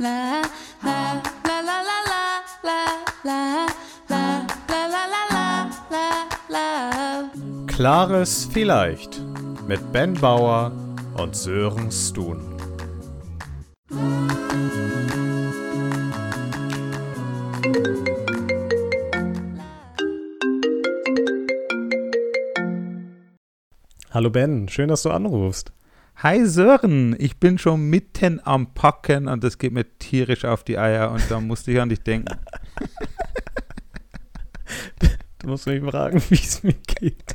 la la la la la la la la la la la la la Klares Vielleicht mit Ben Bauer und Sören Stun. Hallo Ben, schön, dass du anrufst. Hi Sören, ich bin schon mitten am Packen und das geht mir tierisch auf die Eier und da musste ich an dich denken. Du musst mich fragen, wie es mir geht.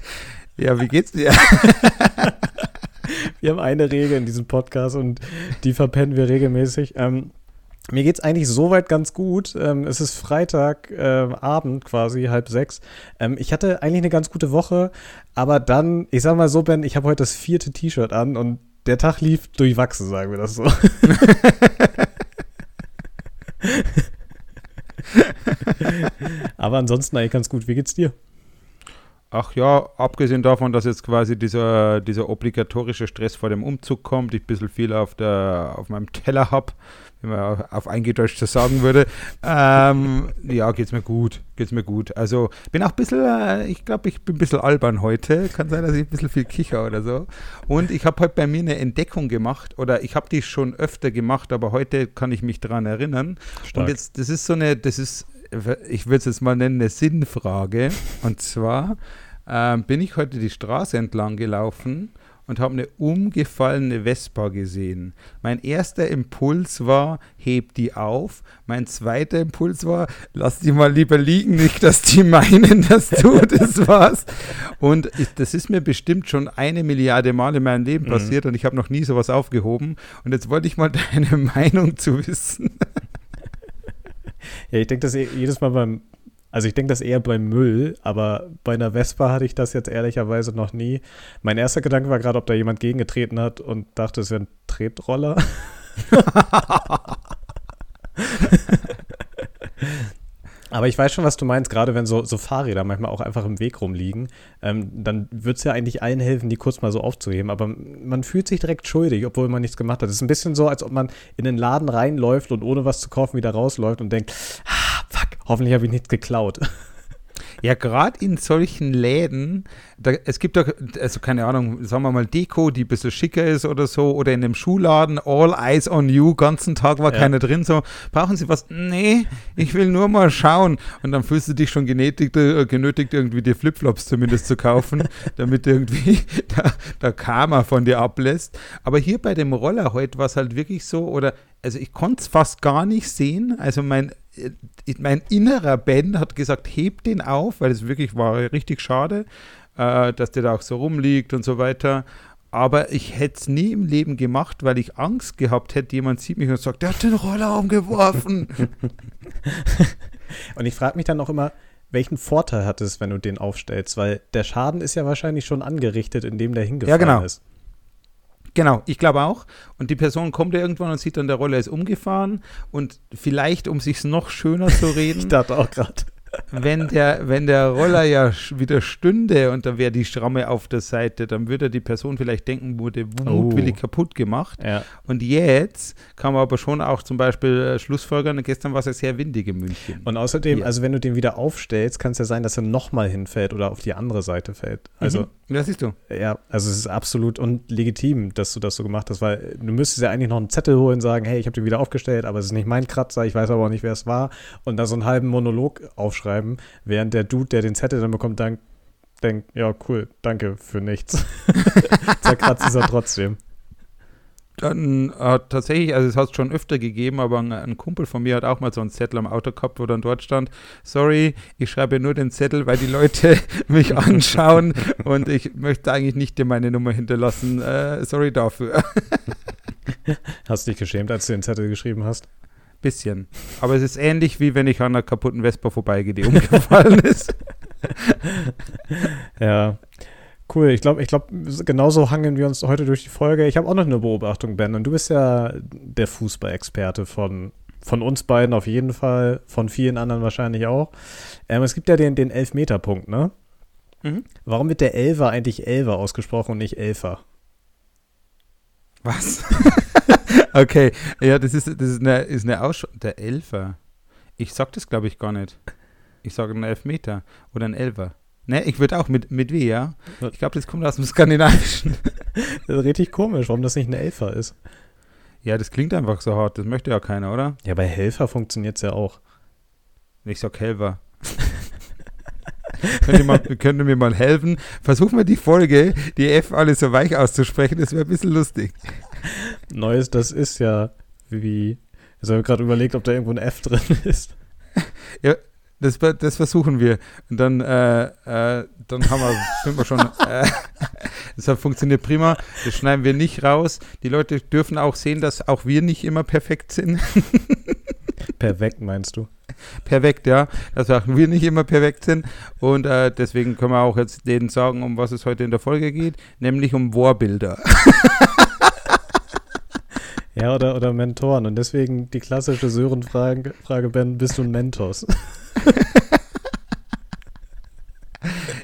Ja, wie geht's dir? Wir haben eine Regel in diesem Podcast und die verpennen wir regelmäßig. Ähm, mir geht es eigentlich soweit ganz gut. Ähm, es ist Freitagabend äh, quasi, halb sechs. Ähm, ich hatte eigentlich eine ganz gute Woche, aber dann, ich sag mal so, Ben, ich habe heute das vierte T-Shirt an und der Tag lief durchwachsen, sagen wir das so. aber ansonsten eigentlich ganz gut. Wie geht's dir? Ach ja, abgesehen davon, dass jetzt quasi dieser, dieser obligatorische Stress vor dem Umzug kommt, ich ein bisschen viel auf, der, auf meinem Teller habe, wie man auf Eingedeutscht so sagen würde, ähm, ja, geht's mir gut, geht's mir gut. Also bin auch ein bisschen, äh, ich glaube, ich bin ein bisschen albern heute, kann sein, dass ich ein bisschen viel kicher oder so. Und ich habe heute bei mir eine Entdeckung gemacht, oder ich habe die schon öfter gemacht, aber heute kann ich mich daran erinnern. Stark. Und jetzt, das ist so eine, das ist, ich würde es jetzt mal nennen, eine Sinnfrage. Und zwar ähm, bin ich heute die Straße entlang gelaufen und habe eine umgefallene Vespa gesehen. Mein erster Impuls war, heb die auf. Mein zweiter Impuls war, lass die mal lieber liegen, nicht, dass die meinen, dass du das warst. Und ich, das ist mir bestimmt schon eine Milliarde Mal in meinem Leben Mhm. passiert und ich habe noch nie sowas aufgehoben. Und jetzt wollte ich mal deine Meinung zu wissen. Ja, ich denke das eh- jedes Mal beim, also ich denke das eher beim Müll, aber bei einer Vespa hatte ich das jetzt ehrlicherweise noch nie. Mein erster Gedanke war gerade, ob da jemand gegengetreten hat und dachte, es wäre ein Tretroller. Aber ich weiß schon, was du meinst, gerade wenn so, so Fahrräder manchmal auch einfach im Weg rumliegen, ähm, dann wird es ja eigentlich allen helfen, die kurz mal so aufzuheben. Aber man fühlt sich direkt schuldig, obwohl man nichts gemacht hat. Es ist ein bisschen so, als ob man in den Laden reinläuft und ohne was zu kaufen wieder rausläuft und denkt, ah, hoffentlich habe ich nichts geklaut. Ja, gerade in solchen Läden, da, es gibt doch, also keine Ahnung, sagen wir mal Deko, die ein bisschen schicker ist oder so, oder in dem Schuhladen, all eyes on you, ganzen Tag war Ja. keiner drin, so, brauchen Sie was? Nee, ich will nur mal schauen. Und dann fühlst du dich schon genötigt, äh, genötigt irgendwie die Flipflops zumindest zu kaufen, damit irgendwie der, der Karma von dir ablässt. Aber hier bei dem Roller heute war es halt wirklich so, oder, also ich konnte es fast gar nicht sehen, also mein mein innerer Ben hat gesagt, heb den auf, weil es wirklich war richtig schade, äh, dass der da auch so rumliegt und so weiter. Aber ich hätte es nie im Leben gemacht, weil ich Angst gehabt hätte, jemand sieht mich und sagt, der hat den Roller umgeworfen. Und ich frage mich dann auch immer, welchen Vorteil hat es, wenn du den aufstellst? Weil der Schaden ist ja wahrscheinlich schon angerichtet, indem der hingefallen genau. ist. Genau, ich glaube auch. Und die Person kommt ja irgendwann und sieht dann, der Roller ist umgefahren. Und vielleicht, um sich noch schöner zu Ich reden, dachte auch gerade. Wenn der, wenn der Roller ja wieder stünde und da wäre die Schramme auf der Seite, dann würde die Person vielleicht denken, wurde mutwillig Oh. kaputt gemacht. Ja. Und jetzt kann man aber schon auch zum Beispiel äh, Schlussfolgern, gestern war es ja sehr windig in München. Und außerdem, Ja. also wenn du den wieder aufstellst, kann es ja sein, dass er nochmal hinfällt oder auf die andere Seite fällt. Also, Mhm. Ja, siehst du. ja, also es ist absolut und legitim, dass du das so gemacht hast, weil du müsstest ja eigentlich noch einen Zettel holen, sagen, hey, ich habe den wieder aufgestellt, aber es ist nicht mein Kratzer, ich weiß aber auch nicht, wer es war. Und da so einen halben Monolog aufschreiben, während der Dude, der den Zettel dann bekommt, dann denkt, ja, cool, danke für nichts. Zerkratzt ist er trotzdem. Dann äh, tatsächlich, also es hat es schon öfter gegeben, aber ein, ein Kumpel von mir hat auch mal so einen Zettel am Auto gehabt, wo dann dort stand, sorry, ich schreibe nur den Zettel, weil die Leute mich anschauen und ich möchte eigentlich nicht dir meine Nummer hinterlassen. Äh, sorry dafür. Hast du dich geschämt, als du den Zettel geschrieben hast? Bisschen. Aber es ist ähnlich, wie wenn ich an einer kaputten Vespa vorbeigehe, die umgefallen ist. Ja. Cool, ich glaube, ich glaub, genauso hangeln wir uns heute durch die Folge. Ich habe auch noch eine Beobachtung, Ben, und du bist ja der Fußballexperte von, von uns beiden auf jeden Fall, von vielen anderen wahrscheinlich auch. Ähm, es gibt ja den, den Elfmeterpunkt, ne? Mhm. Warum wird der Elfer eigentlich Elfer ausgesprochen und nicht Elfer? Was? Okay, ja, das ist, das ist eine, ist eine Aussch Der Elfer. Ich sag das, glaube ich, gar nicht. Ich sage einen Elfmeter oder einen Elfer. Ne, ich würde auch mit, mit W, ja. Ich glaube, das kommt aus dem Skandinavischen. Das ist richtig komisch, warum das nicht eine Elfer ist. Ja, das klingt einfach so hart. Das möchte ja keiner, oder? Ja, bei Helfer funktioniert es ja auch. Ich sag Helfer. könnt, ihr mal, könnt ihr mir mal helfen? Versuchen wir die Folge, die F alle so weich auszusprechen. Das wäre ein bisschen lustig. Neues, das ist ja wie. Also, ich habe gerade überlegt, ob da irgendwo ein F drin ist. Ja, das, das versuchen wir. Und dann, äh, äh, dann haben wir, sind wir schon. Äh, das funktioniert prima. Das schneiden wir nicht raus. Die Leute dürfen auch sehen, dass auch wir nicht immer perfekt sind. Perfekt, meinst du? Perfekt, ja. Dass auch wir nicht immer perfekt sind. Und äh, deswegen können wir auch jetzt denen sagen, um was es heute in der Folge geht, nämlich um Vorbilder. Ja, oder, oder Mentoren. Und deswegen die klassische Sören-Frage, Frage, Ben, bist du ein Mentos?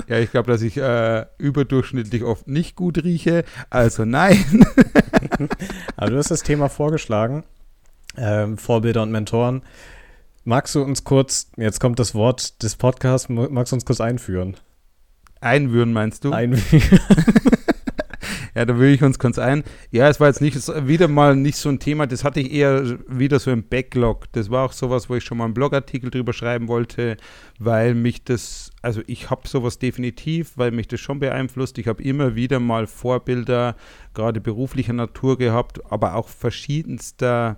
Ja, ich glaube, dass ich äh, überdurchschnittlich oft nicht gut rieche. Also nein. Aber du hast das Thema vorgeschlagen. Ähm, Vorbilder und Mentoren. Magst du uns kurz, jetzt kommt das Wort des Podcasts, magst du uns kurz einführen? Einwühren meinst du? Einführen. Ja, da will ich uns kurz ein. Ja, es war jetzt nicht wieder mal nicht so ein Thema, das hatte ich eher wieder so im Backlog. Das war auch sowas, wo ich schon mal einen Blogartikel drüber schreiben wollte, weil mich das, also ich habe sowas definitiv, weil mich das schon beeinflusst. Ich habe immer wieder mal Vorbilder, gerade beruflicher Natur gehabt, aber auch verschiedenster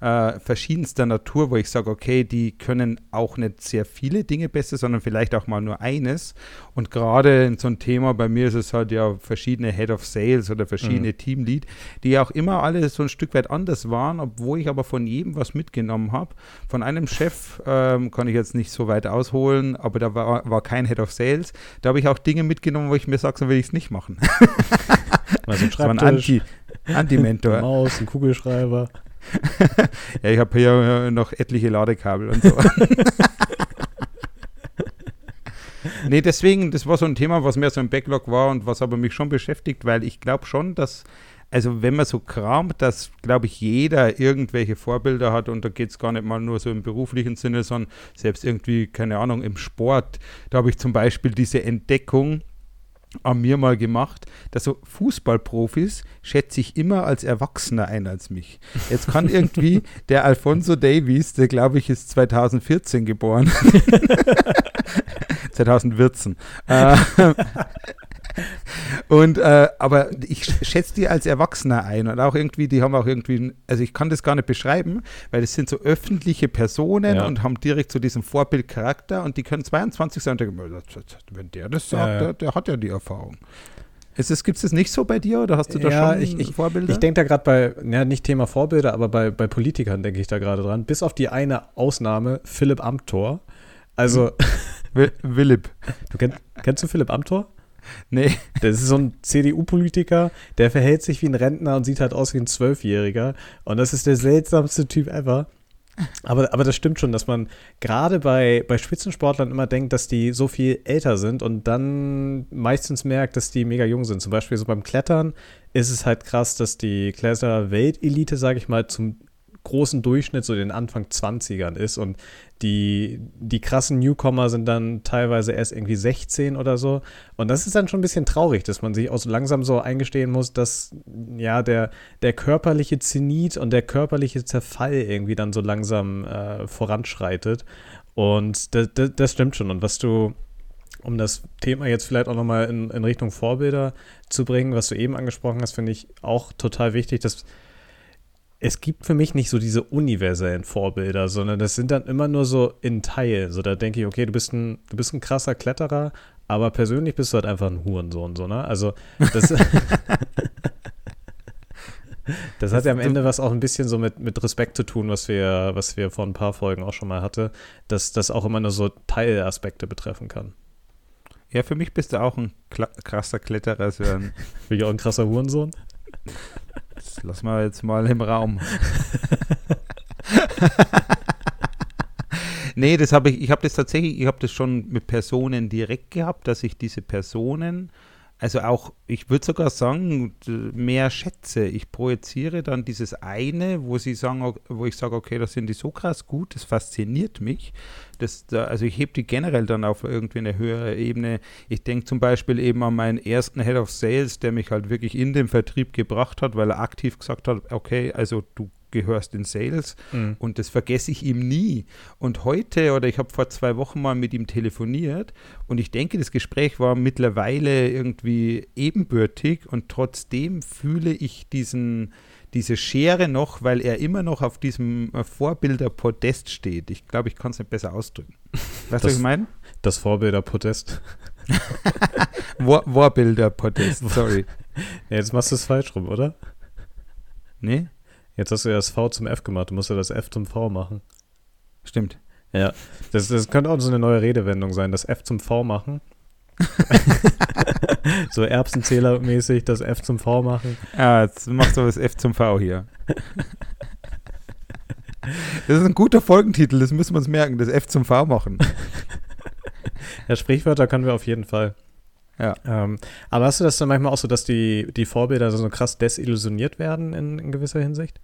äh, verschiedenster Natur, wo ich sage, okay, die können auch nicht sehr viele Dinge besser, sondern vielleicht auch mal nur eines. Und gerade in so einem Thema, bei mir ist es halt ja verschiedene Head of Sales oder verschiedene mhm. Teamlead, die auch immer alle so ein Stück weit anders waren, obwohl ich aber von jedem was mitgenommen habe. Von einem Chef ähm, kann ich jetzt nicht so weit ausholen, aber da war, war kein Head of Sales. Da habe ich auch Dinge mitgenommen, wo ich mir sage, so will ich es nicht machen. Also ein Schreibtisch, ein Anti-Mentor. Anti Maus, ein Kugelschreiber. Ja, ich habe hier noch etliche Ladekabel und so. nee, deswegen, das war so ein Thema, was mehr so ein Backlog war und was aber mich schon beschäftigt, weil ich glaube schon, dass, also wenn man so kramt, dass, glaube ich, jeder irgendwelche Vorbilder hat und da geht es gar nicht mal nur so im beruflichen Sinne, sondern selbst irgendwie, keine Ahnung, im Sport. Da habe ich zum Beispiel diese Entdeckung, an mir mal gemacht, dass so Fußballprofis schätze ich immer als Erwachsener ein als mich. Jetzt kann irgendwie der Alfonso Davies, der glaube ich ist 2014 geboren, 2014, äh, und äh, aber ich schätze die als Erwachsener ein und auch irgendwie, die haben auch irgendwie, also ich kann das gar nicht beschreiben, weil das sind so öffentliche Personen ja. und haben direkt so diesen Vorbildcharakter und die können 22 sein und denken, wenn der das sagt, ja, Der, der, hat ja die Erfahrung. Gibt es das nicht so bei dir oder hast du da ja, schon ich, ich, Vorbilder? Ich denke da gerade bei, ja, nicht Thema Vorbilder, aber bei, bei Politikern denke ich da gerade dran. Bis auf die eine Ausnahme, Philipp Amthor. Also. Willip. Du kennst, kennst du Philipp Amthor? Nee. Das ist so ein CDU-Politiker, der verhält sich wie ein Rentner und sieht halt aus wie ein Zwölfjähriger. Und das ist der seltsamste Typ ever. Aber, aber das stimmt schon, dass man gerade bei, bei Spitzensportlern immer denkt, dass die so viel älter sind und dann meistens merkt, dass die mega jung sind. Zum Beispiel so beim Klettern ist es halt krass, dass die Kletterer-Weltelite, sage ich mal, zum großen Durchschnitt so den Anfang 20ern ist und die, die krassen Newcomer sind dann teilweise erst irgendwie 16 oder so. Und das ist dann schon ein bisschen traurig, dass man sich auch so langsam so eingestehen muss, dass ja der, der körperliche Zenit und der körperliche Zerfall irgendwie dann so langsam äh, voranschreitet. Und das, das, das stimmt schon. Und was du um das Thema jetzt vielleicht auch nochmal in, in Richtung Vorbilder zu bringen, was du eben angesprochen hast, finde ich auch total wichtig, dass es gibt für mich nicht so diese universellen Vorbilder, sondern das sind dann immer nur so in Teilen. So, da denke ich, okay, du bist ein, du bist ein krasser Kletterer, aber persönlich bist du halt einfach ein Hurensohn, so, ne? Also, das, das hat ja am Ende was auch ein bisschen so mit, mit Respekt zu tun, was wir, was wir vor ein paar Folgen auch schon mal hatte, dass das auch immer nur so Teilaspekte betreffen kann. Ja, für mich bist du auch ein krasser Kletterer, Sören. Bin ich auch ein krasser Hurensohn? Das lassen wir jetzt mal im Raum. nee, das habe ich, ich habe das tatsächlich, ich habe das schon mit Personen direkt gehabt, dass ich diese Personen also auch, ich würde sogar sagen, mehr schätze. Ich projiziere dann dieses eine, wo sie sagen, wo ich sage, okay, das sind die so krass gut, das fasziniert mich. Das, also ich hebe die generell dann auf irgendwie eine höhere Ebene. Ich denke zum Beispiel eben an meinen ersten Head of Sales, der mich halt wirklich in den Vertrieb gebracht hat, weil er aktiv gesagt hat, okay, also du gehörst in Sales mhm. und das vergesse ich ihm nie. Und heute oder ich habe vor zwei Wochen mal mit ihm telefoniert und ich denke, das Gespräch war mittlerweile irgendwie ebenbürtig und trotzdem fühle ich diesen, diese Schere noch, weil er immer noch auf diesem Vorbilderpodest steht. Ich glaube, ich kann es nicht besser ausdrücken. Weißt du, was ich meine? Das Vorbilderpodest. Vor Vorbilderpodest, sorry. Ja, jetzt machst du es falsch rum, oder? Nee. Jetzt hast du ja das V zum F gemacht, du musst ja das F zum V machen. Stimmt. Ja, das, das könnte auch so eine neue Redewendung sein, das F zum V machen. so Erbsenzähler-mäßig das F zum V machen. Ja, jetzt machst du das F zum V hier. Das ist ein guter Folgentitel, das müssen wir uns merken, das F zum V machen. Ja, Sprichwörter können wir auf jeden Fall. Ja. Ähm, aber hast du das dann manchmal auch so, dass die, die Vorbilder so krass desillusioniert werden in, in gewisser Hinsicht?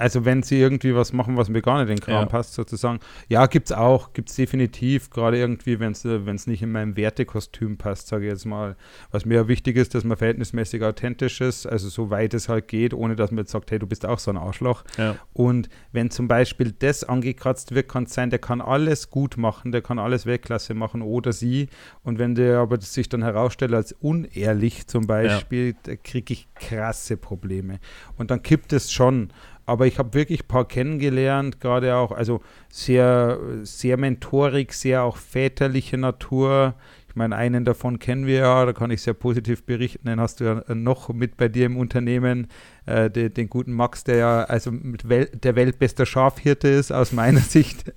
Also wenn sie irgendwie was machen, was mir gar nicht in den Kram ja. passt, sozusagen. Ja, gibt es auch, gibt es definitiv, gerade irgendwie, wenn es nicht in meinem Wertekostüm passt, sage ich jetzt mal. Was mir ja wichtig ist, dass man verhältnismäßig authentisch ist, also so weit es halt geht, ohne dass man jetzt sagt, hey, du bist auch so ein Arschloch. Ja. Und wenn zum Beispiel das angekratzt wird, kann es sein, der kann alles gut machen, der kann alles Weltklasse machen oder sie. Und wenn der aber sich dann herausstellt als unehrlich zum Beispiel, ja. da kriege ich krasse Probleme. Und dann kippt es schon. Aber ich habe wirklich ein paar kennengelernt, gerade auch, also sehr, sehr mentorig, sehr auch väterliche Natur. Ich meine, einen davon kennen wir ja, da kann ich sehr positiv berichten, den hast du ja noch mit bei dir im Unternehmen, äh, den, den, guten Max, der ja also Wel der weltbester Schafhirte ist, aus meiner Sicht.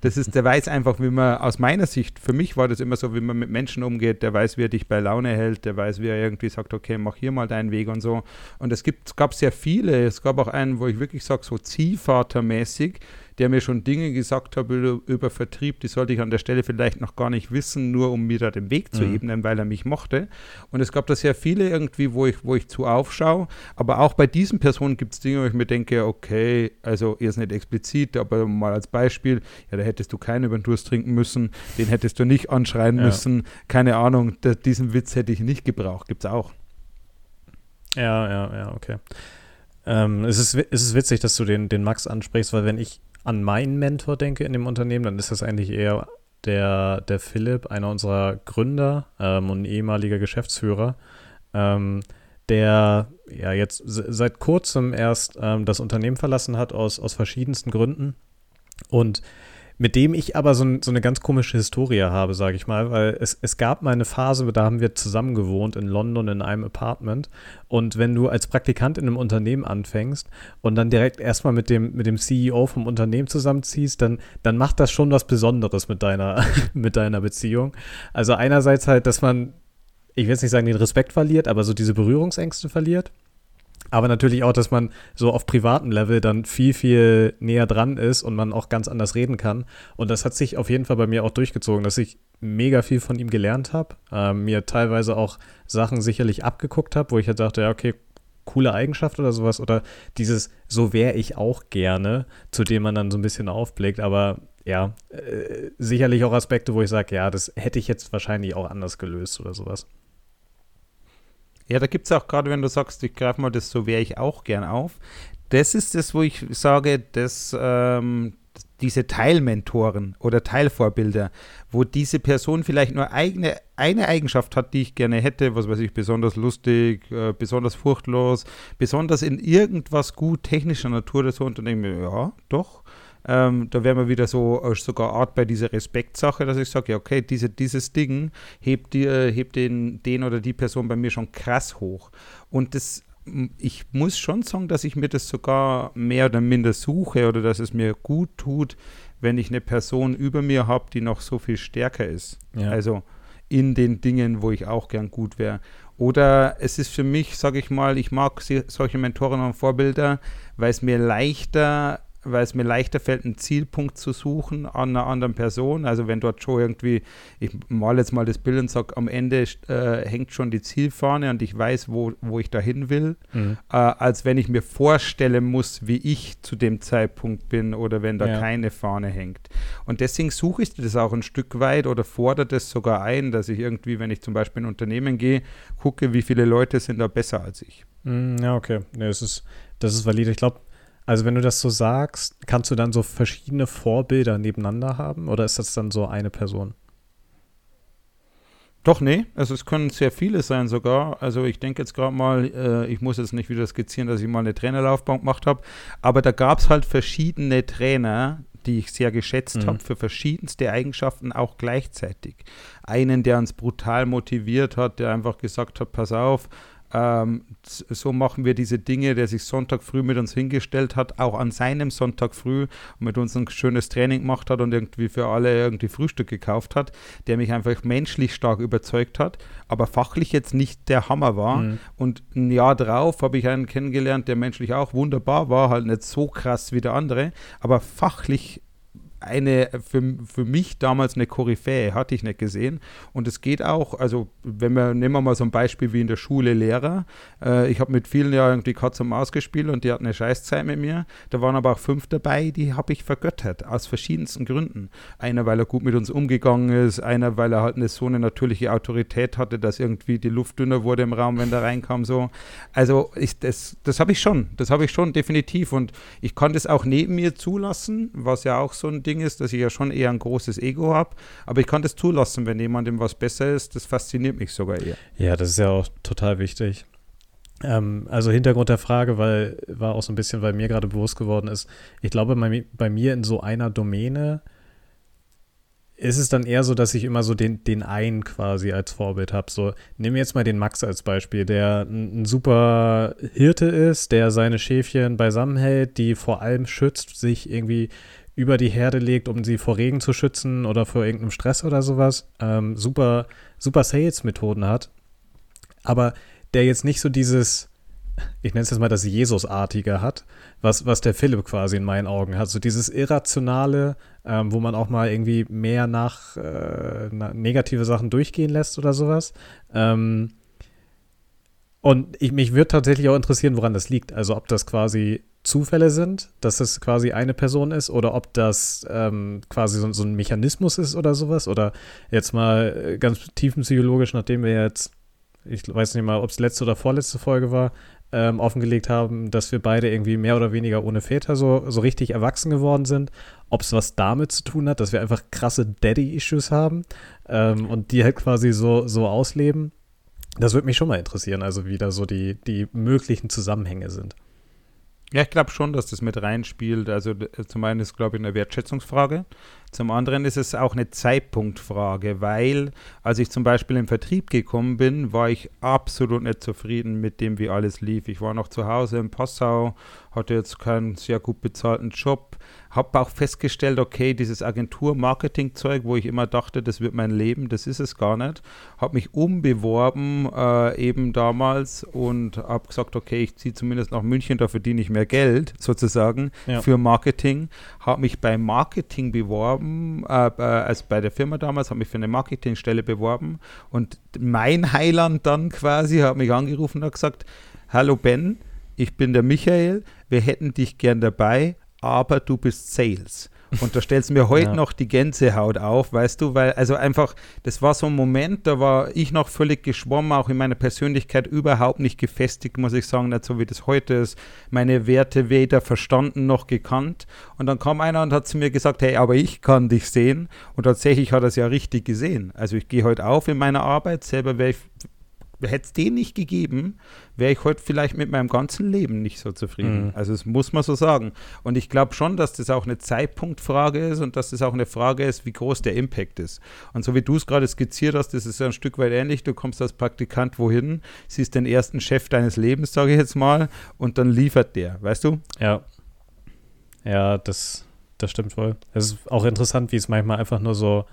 Das ist, der weiß einfach, wie man, aus meiner Sicht, für mich war das immer so, wie man mit Menschen umgeht, der weiß, wie er dich bei Laune hält, der weiß, wie er irgendwie sagt, okay, mach hier mal deinen Weg und so. Und es gibt, es gab sehr viele, es gab auch einen, wo ich wirklich sage, so Ziehvatermäßig, der mir schon Dinge gesagt hat über, über, Vertrieb, die sollte ich an der Stelle vielleicht noch gar nicht wissen, nur um mir da den Weg zu mhm. ebnen, weil er mich mochte. Und es gab da sehr viele irgendwie, wo ich, wo ich zu aufschaue. Aber auch bei diesen Personen gibt es Dinge, wo ich mir denke, okay, also jetzt nicht explizit, aber mal als Beispiel, ja, da hättest du keinen über den Durst trinken müssen, den hättest du nicht anschreien ja. müssen, keine Ahnung, da, diesen Witz hätte ich nicht gebraucht, gibt es auch. Ja, ja, ja, okay. Ähm, es, ist, es ist witzig, dass du den, den Max ansprichst, weil wenn ich an meinen Mentor denke in dem Unternehmen, dann ist das eigentlich eher der, der Philipp, einer unserer Gründer ähm, und ehemaliger Geschäftsführer, ähm, der ja jetzt seit kurzem erst ähm, das Unternehmen verlassen hat aus, aus verschiedensten Gründen und mit dem ich aber so, so eine ganz komische Historie habe, sage ich mal, weil es, es gab mal eine Phase, da haben wir zusammen gewohnt in London in einem Apartment und wenn du als Praktikant in einem Unternehmen anfängst und dann direkt erstmal mit dem, mit dem CEO vom Unternehmen zusammenziehst, dann, dann macht das schon was Besonderes mit deiner, mit deiner Beziehung. Also einerseits halt, dass man, ich will jetzt nicht sagen, den Respekt verliert, aber so diese Berührungsängste verliert. Aber natürlich auch, dass man so auf privatem Level dann viel, viel näher dran ist und man auch ganz anders reden kann. Und das hat sich auf jeden Fall bei mir auch durchgezogen, dass ich mega viel von ihm gelernt habe, äh, mir teilweise auch Sachen sicherlich abgeguckt habe, wo ich halt dachte, ja, okay, coole Eigenschaft oder sowas. Oder dieses, so wäre ich auch gerne, zu dem man dann so ein bisschen aufblickt. Aber ja, äh, sicherlich auch Aspekte, wo ich sage, ja, das hätte ich jetzt wahrscheinlich auch anders gelöst oder sowas. Ja, da gibt es auch gerade, wenn du sagst, ich greife mal das so wäre ich auch gern auf. Das ist das, wo ich sage, dass ähm, diese Teilmentoren oder Teilvorbilder, wo diese Person vielleicht nur eigene, eine Eigenschaft hat, die ich gerne hätte, was weiß ich, besonders lustig, äh, besonders furchtlos, besonders in irgendwas gut technischer Natur oder so, und dann denke ich mir, ja, doch, ähm, da wären wir wieder so äh, sogar Art bei dieser Respektsache, dass ich sage, ja, okay, diese, dieses Ding hebt, die, äh, hebt den, den oder die Person bei mir schon krass hoch. Und das ich muss schon sagen, dass ich mir das sogar mehr oder minder suche oder dass es mir gut tut, wenn ich eine Person über mir habe, die noch so viel stärker ist. Ja. Also in den Dingen, wo ich auch gern gut wäre. Oder es ist für mich, sage ich mal, ich mag solche Mentoren und Vorbilder, weil es mir leichter weil es mir leichter fällt, einen Zielpunkt zu suchen an einer anderen Person. Also wenn dort schon irgendwie, ich male jetzt mal das Bild und sage, am Ende äh, hängt schon die Zielfahne und ich weiß, wo, wo ich dahin will, mhm. äh, als wenn ich mir vorstellen muss, wie ich zu dem Zeitpunkt bin oder wenn da ja. keine Fahne hängt. Und deswegen suche ich das auch ein Stück weit oder fordere das sogar ein, dass ich irgendwie, wenn ich zum Beispiel in ein Unternehmen gehe, gucke, wie viele Leute sind da besser als ich. Mhm, ja, okay. Nee, das, ist, das ist valide. Ich glaube, also wenn du das so sagst, kannst du dann so verschiedene Vorbilder nebeneinander haben oder ist das dann so eine Person? Doch, nee, also es können sehr viele sein sogar. Also ich denke jetzt gerade mal, äh, ich muss jetzt nicht wieder skizzieren, dass ich mal eine Trainerlaufbahn gemacht habe, aber da gab es halt verschiedene Trainer, die ich sehr geschätzt mhm. habe, für verschiedenste Eigenschaften auch gleichzeitig. Einen, der uns brutal motiviert hat, der einfach gesagt hat, pass auf, ähm, so machen wir diese Dinge, der sich Sonntag früh mit uns hingestellt hat, auch an seinem Sonntag früh und mit uns ein schönes Training gemacht hat und irgendwie für alle irgendwie Frühstück gekauft hat, der mich einfach menschlich stark überzeugt hat, aber fachlich jetzt nicht der Hammer war. Mhm. Und ein Jahr drauf habe ich einen kennengelernt, der menschlich auch wunderbar war, halt nicht so krass wie der andere, aber fachlich eine für, für mich damals eine Koryphäe, hatte ich nicht gesehen. Und es geht auch, also wenn wir, nehmen wir mal so ein Beispiel wie in der Schule Lehrer. Äh, ich habe mit vielen ja irgendwie Katz und Maus gespielt und die hatten eine Scheißzeit mit mir. Da waren aber auch fünf dabei, die habe ich vergöttert, aus verschiedensten Gründen. Einer, weil er gut mit uns umgegangen ist, einer, weil er halt eine, so eine natürliche Autorität hatte, dass irgendwie die Luft dünner wurde im Raum, wenn der reinkam. So. Also ich, das, das habe ich schon, das habe ich schon definitiv. Und ich konnte es auch neben mir zulassen, was ja auch so ein Ding ist, dass ich ja schon eher ein großes Ego habe. Aber ich kann das zulassen, wenn jemandem was besser ist. Das fasziniert mich sogar eher. Ja, das ist ja auch total wichtig. Ähm, also Hintergrund der Frage, weil war auch so ein bisschen, weil mir gerade bewusst geworden ist, ich glaube, bei, bei mir in so einer Domäne ist es dann eher so, dass ich immer so den, den einen quasi als Vorbild habe. So, wir jetzt mal den Max als Beispiel, der ein, ein, super Hirte ist, der seine Schäfchen beisammen hält, die vor allem schützt, sich irgendwie über die Herde legt, um sie vor Regen zu schützen oder vor irgendeinem Stress oder sowas. Ähm, super, super Sales-Methoden hat. Aber der jetzt nicht so dieses, ich nenne es jetzt mal das Jesusartige hat, was, was der Philipp quasi in meinen Augen hat. So dieses Irrationale, ähm, wo man auch mal irgendwie mehr nach, äh, nach negative Sachen durchgehen lässt oder sowas. Ähm, und ich, mich würde tatsächlich auch interessieren, woran das liegt. Also ob das quasi Zufälle sind, dass es quasi eine Person ist oder ob das ähm, quasi so, so, ein Mechanismus ist oder sowas. Oder jetzt mal äh, ganz tiefenpsychologisch, nachdem wir jetzt, ich weiß nicht mal, ob es letzte oder vorletzte Folge war, ähm, offengelegt haben, dass wir beide irgendwie mehr oder weniger ohne Väter so, so richtig erwachsen geworden sind. Ob es was damit zu tun hat, dass wir einfach krasse Daddy-Issues haben ähm, und die halt quasi so, so ausleben. Das würde mich schon mal interessieren, also wie da so die, die möglichen Zusammenhänge sind. Ja, ich glaube schon, dass das mit reinspielt. Also zum einen ist, glaube ich, eine Wertschätzungsfrage. Zum anderen ist es auch eine Zeitpunktfrage, weil als ich zum Beispiel im Vertrieb gekommen bin, war ich absolut nicht zufrieden mit dem, wie alles lief. Ich war noch zu Hause in Passau, hatte jetzt keinen sehr gut bezahlten Job, habe auch festgestellt, okay, dieses Agentur-Marketing-Zeug, wo ich immer dachte, das wird mein Leben, das ist es gar nicht. Habe mich umbeworben äh, eben damals und habe gesagt, okay, ich ziehe zumindest nach München, da verdiene ich mehr Geld sozusagen ja. für Marketing. Habe mich bei Marketing beworben, äh, also bei der Firma damals, habe mich für eine Marketingstelle beworben und mein Heiland dann quasi hat mich angerufen und hat gesagt, hallo Ben, ich bin der Michael, wir hätten dich gern dabei, aber du bist Sales. Und da stellst du mir heute ja. noch die Gänsehaut auf, weißt du, weil also einfach, das war so ein Moment, da war ich noch völlig geschwommen, auch in meiner Persönlichkeit überhaupt nicht gefestigt, muss ich sagen, nicht so wie das heute ist. Meine Werte weder verstanden noch gekannt. Und dann kam einer und hat zu mir gesagt, hey, aber ich kann dich sehen. Und tatsächlich hat er es ja richtig gesehen. Also ich gehe heute auf in meiner Arbeit, selber wäre ich hätte es den nicht gegeben, wäre ich heute vielleicht mit meinem ganzen Leben nicht so zufrieden. Mhm. Also das muss man so sagen. Und ich glaube schon, dass das auch eine Zeitpunktfrage ist und dass das auch eine Frage ist, wie groß der Impact ist. Und so wie du es gerade skizziert hast, das ist ja ein Stück weit ähnlich. Du kommst als Praktikant wohin, siehst den ersten Chef deines Lebens, sage ich jetzt mal, und dann liefert der, weißt du? Ja. Ja, das, das stimmt wohl. Es ist auch interessant, wie es manchmal einfach nur so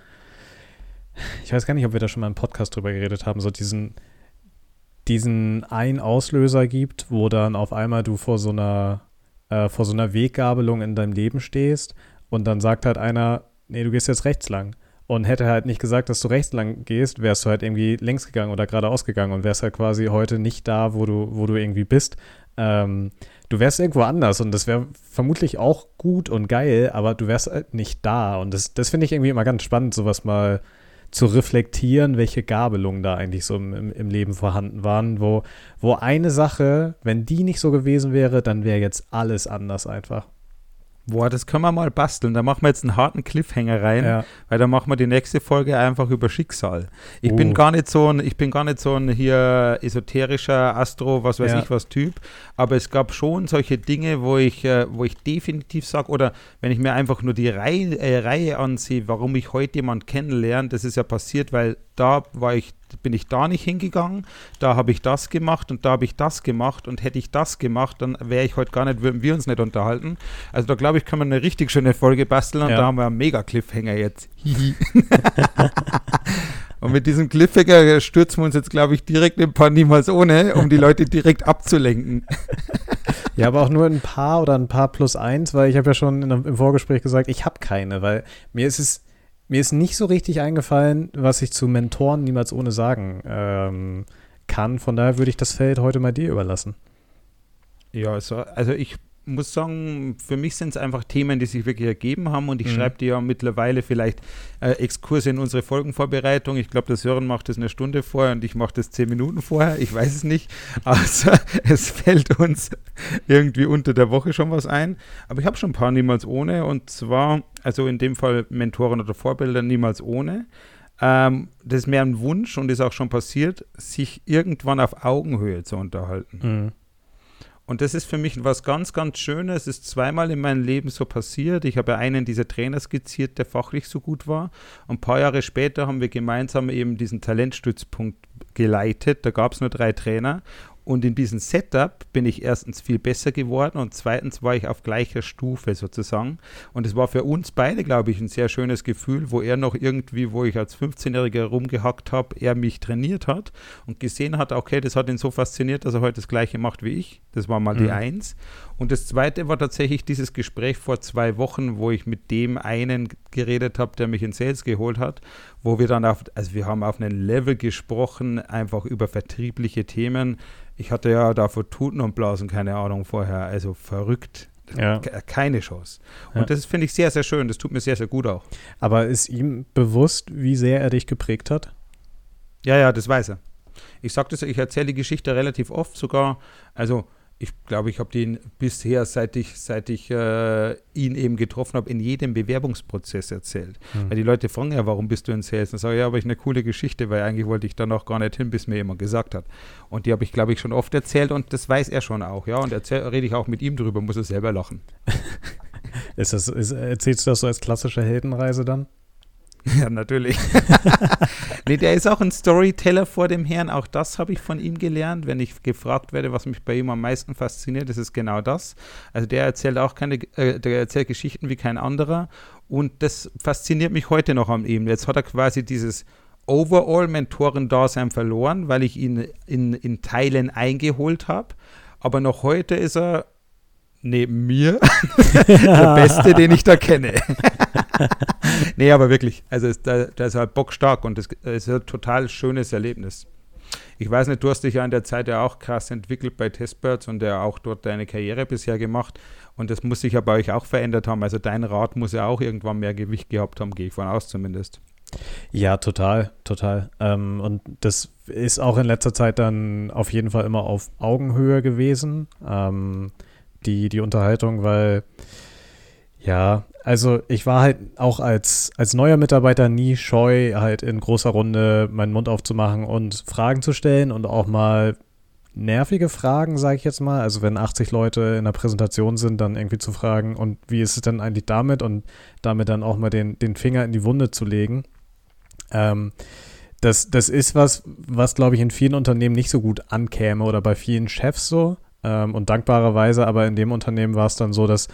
ich weiß gar nicht, ob wir da schon mal im Podcast drüber geredet haben, so diesen, diesen einen Auslöser gibt, wo dann auf einmal du vor so einer äh, vor so einer Weggabelung in deinem Leben stehst und dann sagt halt einer, nee, du gehst jetzt rechts lang. Und hätte halt nicht gesagt, dass du rechts lang gehst, wärst du halt irgendwie längs gegangen oder geradeaus gegangen und wärst halt quasi heute nicht da, wo du, wo du irgendwie bist. Ähm, du wärst irgendwo anders und das wäre vermutlich auch gut und geil, aber du wärst halt nicht da. Und das, das finde ich irgendwie immer ganz spannend, sowas mal zu reflektieren, welche Gabelungen da eigentlich so im, im Leben vorhanden waren, wo, wo eine Sache, wenn die nicht so gewesen wäre, dann wäre jetzt alles anders einfach. Boah, das können wir mal basteln. Da machen wir jetzt einen harten Cliffhanger rein, Ja. weil da machen wir die nächste Folge einfach über Schicksal. Ich Oh. bin gar nicht so ein, ich bin gar nicht so ein hier esoterischer Astro, was weiß Ja. ich was Typ, aber es gab schon solche Dinge, wo ich, äh, wo ich definitiv sage, oder wenn ich mir einfach nur die Reihe, äh, Reihe ansehe, warum ich heute jemand kennenlerne, das ist ja passiert, weil da war ich, bin ich da nicht hingegangen, da habe ich das gemacht und da habe ich das gemacht und hätte ich das gemacht, dann wäre ich heute gar nicht, würden wir uns nicht unterhalten. Also da glaube ich, kann man eine richtig schöne Folge basteln und Ja. da haben wir einen mega Cliffhanger jetzt. Und mit diesem Cliffhanger stürzen wir uns jetzt, glaube ich, direkt in ein paar Niemals ohne, um die Leute direkt abzulenken. Ja, aber auch nur ein paar oder ein paar plus eins, weil ich habe ja schon in, im Vorgespräch gesagt, ich habe keine, weil mir ist es, mir ist nicht so richtig eingefallen, was ich zu Mentoren niemals ohne sagen ähm, kann. Von daher würde ich das Feld heute mal dir überlassen. Ja, so, also ich muss sagen, für mich sind es einfach Themen, die sich wirklich ergeben haben und ich Mhm. schreibe dir ja mittlerweile vielleicht äh, Exkurse in unsere Folgenvorbereitung. Ich glaube, der Sören macht das eine Stunde vorher und ich mache das zehn Minuten vorher. Ich weiß es nicht. Also es fällt uns irgendwie unter der Woche schon was ein. Aber ich habe schon ein paar niemals ohne und zwar, also in dem Fall Mentoren oder Vorbilder niemals ohne. Ähm, das ist mehr ein Wunsch und ist auch schon passiert, sich irgendwann auf Augenhöhe zu unterhalten. Mhm. Und das ist für mich was ganz, ganz Schönes. Es ist zweimal in meinem Leben so passiert. Ich habe einen dieser Trainer skizziert, der fachlich so gut war. Und ein paar Jahre später haben wir gemeinsam eben diesen Talentstützpunkt geleitet. Da gab es nur drei Trainer. Und in diesem Setup bin ich erstens viel besser geworden und zweitens war ich auf gleicher Stufe sozusagen. Und es war für uns beide, glaube ich, ein sehr schönes Gefühl, wo er noch irgendwie, wo ich als 15-Jähriger rumgehackt habe, er mich trainiert hat und gesehen hat, okay, das hat ihn so fasziniert, dass er heute das Gleiche macht wie ich. Das war mal die Mhm. Eins. Und das Zweite war tatsächlich dieses Gespräch vor zwei Wochen, wo ich mit dem einen geredet habe, der mich in Sales geholt hat, wo wir dann auf, also wir haben auf einem Level gesprochen, einfach über vertriebliche Themen. Ich hatte ja da vor Tuten und Blasen keine Ahnung vorher, also verrückt. Ja. Ke- Keine Chance. Und Ja. das finde ich sehr, sehr schön. Das tut mir sehr, sehr gut auch. Aber ist ihm bewusst, wie sehr er dich geprägt hat? Ja, ja, das weiß er. Ich sage das, ich erzähle die Geschichte relativ oft sogar. Also ich glaube, ich habe den bisher, seit ich, seit ich äh, ihn eben getroffen habe, in jedem Bewerbungsprozess erzählt. Mhm. Weil die Leute fragen ja, warum bist du in Sales? Dann sage ich, ja, aber ich eine coole Geschichte, weil eigentlich wollte ich da noch gar nicht hin, bis mir jemand gesagt hat. Und die habe ich, glaube ich, schon oft erzählt und das weiß er schon auch, ja. Und erzähl, rede ich auch mit ihm drüber, muss er selber lachen. Ist das, ist, erzählst du das so als klassische Heldenreise dann? Ja, natürlich. nee, der ist auch ein Storyteller vor dem Herrn. Auch das habe ich von ihm gelernt. Wenn ich gefragt werde, was mich bei ihm am meisten fasziniert, ist es genau das. Also der erzählt auch keine, äh, der erzählt Geschichten wie kein anderer. Und das fasziniert mich heute noch an ihm. Jetzt hat er quasi dieses Overall-Mentoren-Dasein verloren, weil ich ihn in, in Teilen eingeholt habe. Aber noch heute ist er neben mir der Beste, den ich da kenne. nee, aber wirklich, also ist, da, halt bockstark und das ist ein total schönes Erlebnis. Ich weiß nicht, du hast dich ja in der Zeit ja auch krass entwickelt bei Testbirds und ja auch dort deine Karriere bisher gemacht und das muss sich ja bei euch auch verändert haben. Also dein Rad muss ja auch irgendwann mehr Gewicht gehabt haben, gehe ich von aus zumindest. Ja, total, total. Ähm, und das ist auch in letzter Zeit dann auf jeden Fall immer auf Augenhöhe gewesen, ähm, die, die Unterhaltung, weil ja, also ich war halt auch als, als neuer Mitarbeiter nie scheu, halt in großer Runde meinen Mund aufzumachen und Fragen zu stellen und auch mal nervige Fragen, sage ich jetzt mal. Also wenn 80 Leute in der Präsentation sind, dann irgendwie zu fragen, und wie ist es denn eigentlich damit? Und damit dann auch mal den, den Finger in die Wunde zu legen. Ähm, das, das ist was, was, glaube ich, in vielen Unternehmen nicht so gut ankäme oder bei vielen Chefs so. Ähm, und dankbarerweise, aber in dem Unternehmen war es dann so, dass,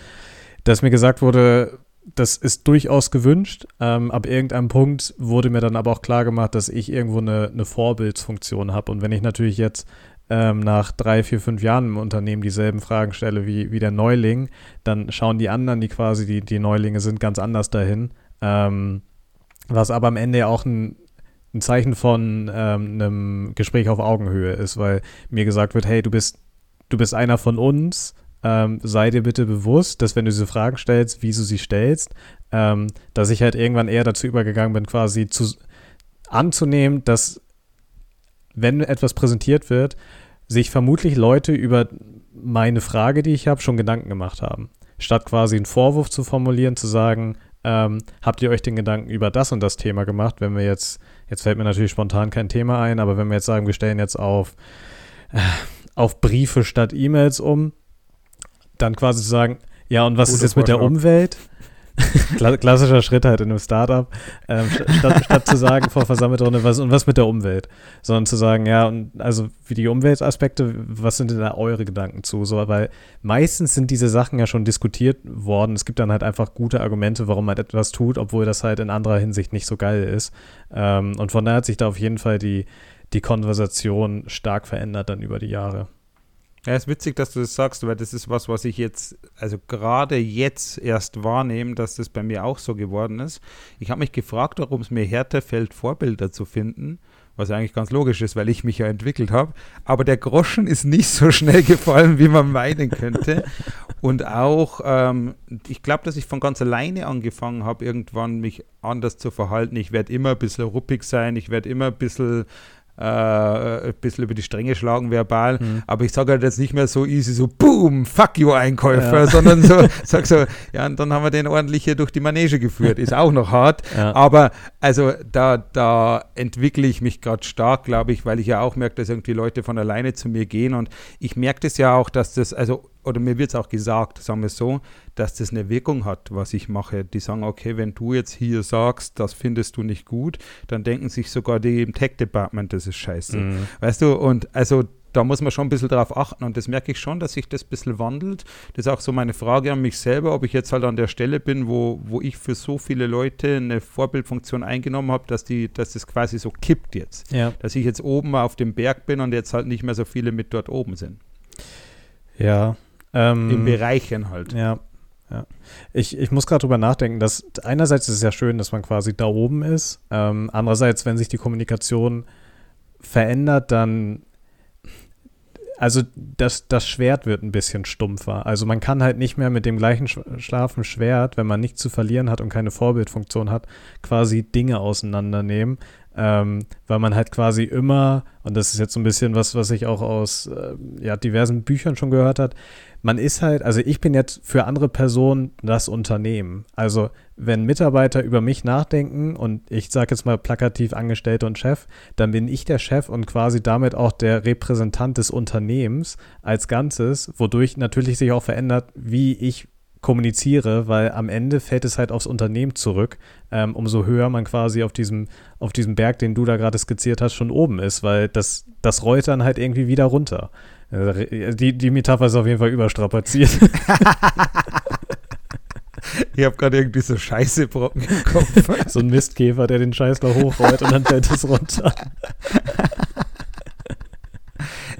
dass mir gesagt wurde, das ist durchaus gewünscht. Ähm, ab irgendeinem Punkt wurde mir dann aber auch klar gemacht, dass ich irgendwo eine, eine Vorbildsfunktion habe. Und wenn ich natürlich jetzt ähm, nach drei, vier, fünf Jahren im Unternehmen dieselben Fragen stelle wie, wie der Neuling, dann schauen die anderen, die quasi die, die Neulinge sind, ganz anders dahin. Ähm, was aber am Ende ja auch ein, ein Zeichen von ähm, einem Gespräch auf Augenhöhe ist, weil mir gesagt wird, hey, du bist, du bist einer von uns, ähm, sei dir bitte bewusst, dass wenn du diese Fragen stellst, wie du sie stellst, ähm, dass ich halt irgendwann eher dazu übergegangen bin, quasi zu, anzunehmen, dass wenn etwas präsentiert wird, sich vermutlich Leute über meine Frage, die ich habe, schon Gedanken gemacht haben. Statt quasi einen Vorwurf zu formulieren, zu sagen, ähm, habt ihr euch den Gedanken über das und das Thema gemacht? Wenn wir jetzt, jetzt fällt mir natürlich spontan kein Thema ein, aber wenn wir jetzt sagen, wir stellen jetzt auf, äh, auf Briefe statt E-Mails um, dann quasi zu sagen, ja, und was Gute ist jetzt mit der. Umwelt? Kla- Klassischer Schritt halt in einem Startup, ähm, st- statt, statt zu sagen vor versammelter Runde, was und was mit der Umwelt, sondern zu sagen, ja, und also wie die Umweltaspekte, was sind denn da eure Gedanken zu? So, weil meistens sind diese Sachen ja schon diskutiert worden. Es gibt dann halt einfach gute Argumente, warum man etwas tut, obwohl das halt in anderer Hinsicht nicht so geil ist. Ähm, und von daher hat sich da auf jeden Fall die, die Konversation stark verändert dann über die Jahre. Ja, ist witzig, dass du das sagst, weil das ist was, was ich jetzt, also gerade jetzt erst wahrnehme, dass das bei mir auch so geworden ist. Ich habe mich gefragt, warum es mir härter fällt, Vorbilder zu finden, was eigentlich ganz logisch ist, weil ich mich ja entwickelt habe. Aber der Groschen ist nicht so schnell gefallen, wie man meinen könnte. Und auch, ähm, ich glaube, dass ich von ganz alleine angefangen habe, irgendwann mich anders zu verhalten. Ich werde immer ein bisschen ruppig sein, ich werde immer ein bisschen äh, ein bisschen über die Stränge schlagen verbal, Mhm. aber ich sage halt jetzt nicht mehr so easy, so boom, fuck you Einkäufer, Ja. sondern so, sag so, ja, und dann haben wir den ordentlich hier durch die Manege geführt, ist auch noch hart, Ja. aber also da, da entwickle ich mich gerade stark, glaube ich, weil ich ja auch merke, dass irgendwie Leute von alleine zu mir gehen und ich merke das ja auch, dass das, also, oder mir wird es auch gesagt, sagen wir so, dass das eine Wirkung hat, was ich mache. Die sagen, okay, wenn du jetzt hier sagst, das findest du nicht gut, dann denken sich sogar die im Tech-Department, das ist scheiße. Mhm. Weißt du, und also da muss man schon ein bisschen drauf achten und das merke ich schon, dass sich das ein bisschen wandelt. Das ist auch so meine Frage an mich selber, ob ich jetzt halt an der Stelle bin, wo, wo ich für so viele Leute eine Vorbildfunktion eingenommen habe, dass, die, dass das quasi so kippt jetzt. Ja. Dass ich jetzt oben auf dem Berg bin und jetzt halt nicht mehr so viele mit dort oben sind. Ja. Ähm, In Bereichen halt. Ja, ja. Ich, ich muss gerade drüber nachdenken, dass einerseits ist es ja schön, dass man quasi da oben ist. Ähm, andererseits, wenn sich die Kommunikation verändert, dann also das, das Schwert wird ein bisschen stumpfer. Also man kann halt nicht mehr mit dem gleichen sch- scharfen Schwert, wenn man nichts zu verlieren hat und keine Vorbildfunktion hat, quasi Dinge auseinandernehmen, ähm, weil man halt quasi immer, und das ist jetzt so ein bisschen was, was ich auch aus äh, ja, diversen Büchern schon gehört hat, man ist halt, also ich bin jetzt für andere Personen das Unternehmen. Also wenn Mitarbeiter über mich nachdenken und ich sage jetzt mal plakativ Angestellte und Chef, dann bin ich der Chef und quasi damit auch der Repräsentant des Unternehmens als Ganzes, wodurch natürlich sich auch verändert, wie ich kommuniziere, weil am Ende fällt es halt aufs Unternehmen zurück, ähm, umso höher man quasi auf diesem, auf diesem Berg, den du da gerade skizziert hast, schon oben ist, weil das, das rollt dann halt irgendwie wieder runter. Äh, Die, die Metapher ist auf jeden Fall überstrapaziert. Ich habe gerade irgendwie so Scheißebrocken im Kopf. so ein Mistkäfer, der den Scheiß da hochrollt und dann fällt es runter.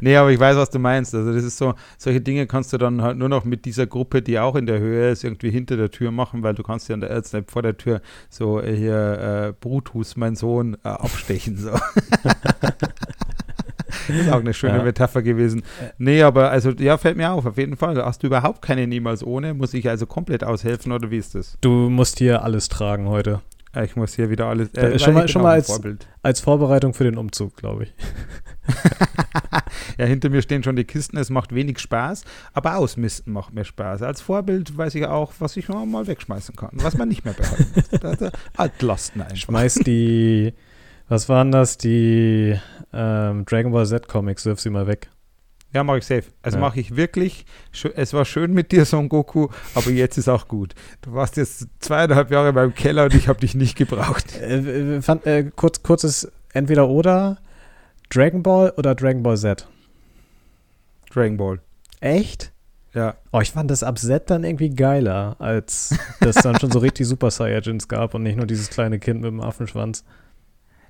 Nee, aber ich weiß, was du meinst. Also das ist so, solche Dinge kannst du dann halt nur noch mit dieser Gruppe, die auch in der Höhe ist, irgendwie hinter der Tür machen, weil du kannst ja jetzt nicht vor der Tür so hier äh, Brutus, mein Sohn, äh, abstechen. So. Das ist auch eine schöne Ja. Metapher gewesen. Nee, aber also ja, fällt mir auf, auf jeden Fall. Hast du überhaupt keine niemals ohne? Muss ich also komplett aushelfen oder wie ist das? Du musst hier alles tragen heute. Äh, Ich muss hier wieder alles. Äh, schon mal- schon mal als- Vorbild. Als Vorbereitung für den Umzug, glaube ich. Ja, hinter mir stehen schon die Kisten, es macht wenig Spaß, aber ausmisten macht mir Spaß. Als Vorbild weiß ich auch, was ich noch mal wegschmeißen kann, was man nicht mehr behalten muss. Also, Altlasten einfach. Schmeiß die, was waren das, die ähm, Dragon Ball Z Comics, wirf sie mal weg. Ja, mache ich safe. Also Ja. mache ich wirklich. Es war schön mit dir, Son Goku, aber jetzt ist auch gut. Du warst jetzt zweieinhalb Jahre beim Keller und ich habe dich nicht gebraucht. Äh, fand, äh, kurz, kurzes entweder oder Dragon Ball oder Dragon Ball Z. Dragon Ball. Echt? Ja. Oh, ich fand das ab Z dann irgendwie geiler, als das dann schon so richtig Super Saiyajins gab und nicht nur dieses kleine Kind mit dem Affenschwanz.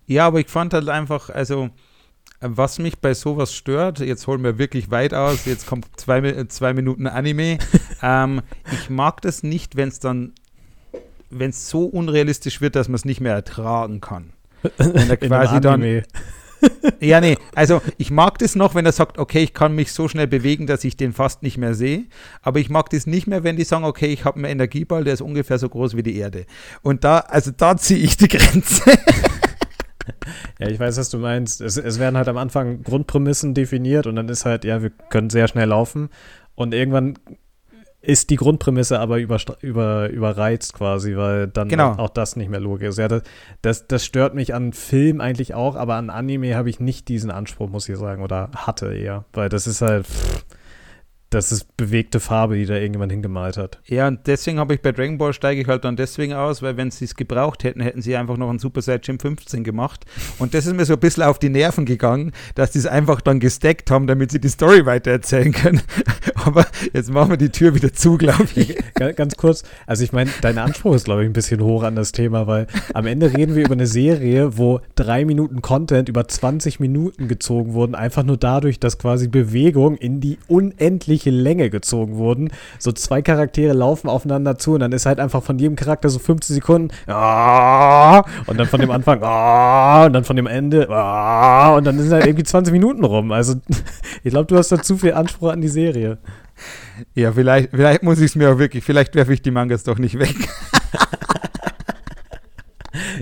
Ja, aber ich fand halt einfach, also was mich bei sowas stört, jetzt holen wir wirklich weit aus, jetzt kommt zwei, Mi- zwei Minuten Anime. ähm, ich mag das nicht, wenn es dann, wenn es so unrealistisch wird, dass man es nicht mehr ertragen kann. Wenn er quasi dann, Anime. ja, nee, also ich mag das noch, wenn er sagt, okay, ich kann mich so schnell bewegen, dass ich den fast nicht mehr sehe. Aber ich mag das nicht mehr, wenn die sagen, okay, ich habe einen Energieball, der ist ungefähr so groß wie die Erde. Und da, also da ziehe ich die Grenze. Ja, ich weiß, was du meinst. Es, es werden halt am Anfang Grundprämissen definiert und dann ist halt, ja, wir können sehr schnell laufen und irgendwann ist die Grundprämisse aber überstra- über, überreizt quasi, weil dann Genau. auch das nicht mehr logisch ist. Ja, das, das, das stört mich an Film eigentlich auch, aber an Anime habe ich nicht diesen Anspruch, muss ich sagen, oder hatte eher, weil das ist halt, pff, das ist bewegte Farbe, die da irgendjemand hingemalt hat. Ja, und deswegen habe ich bei Dragon Ball steige ich halt dann deswegen aus, weil wenn sie es gebraucht hätten, hätten sie einfach noch einen Super Saiyan 15 gemacht. Und das ist mir so ein bisschen auf die Nerven gegangen, dass die es einfach dann gesteckt haben, damit sie die Story weitererzählen können. Aber jetzt machen wir die Tür wieder zu, glaube ich. Ga- Ganz kurz, also ich meine, dein Anspruch ist, glaube ich, ein bisschen hoch an das Thema, weil am Ende reden wir über eine Serie, wo drei Minuten Content über 20 Minuten gezogen wurden, einfach nur dadurch, dass quasi Bewegungen in die unendliche Länge gezogen wurden. So zwei Charaktere laufen aufeinander zu und dann ist halt einfach von jedem Charakter so 15 Sekunden "Ah", und dann von dem Anfang "Ah", und dann von dem Ende "Ah", und dann sind halt irgendwie 20 Minuten rum. Also ich glaube, du hast da zu viel Anspruch an die Serie. Ja, vielleicht, vielleicht muss ich es mir auch wirklich, vielleicht werfe ich die Mangas doch nicht weg.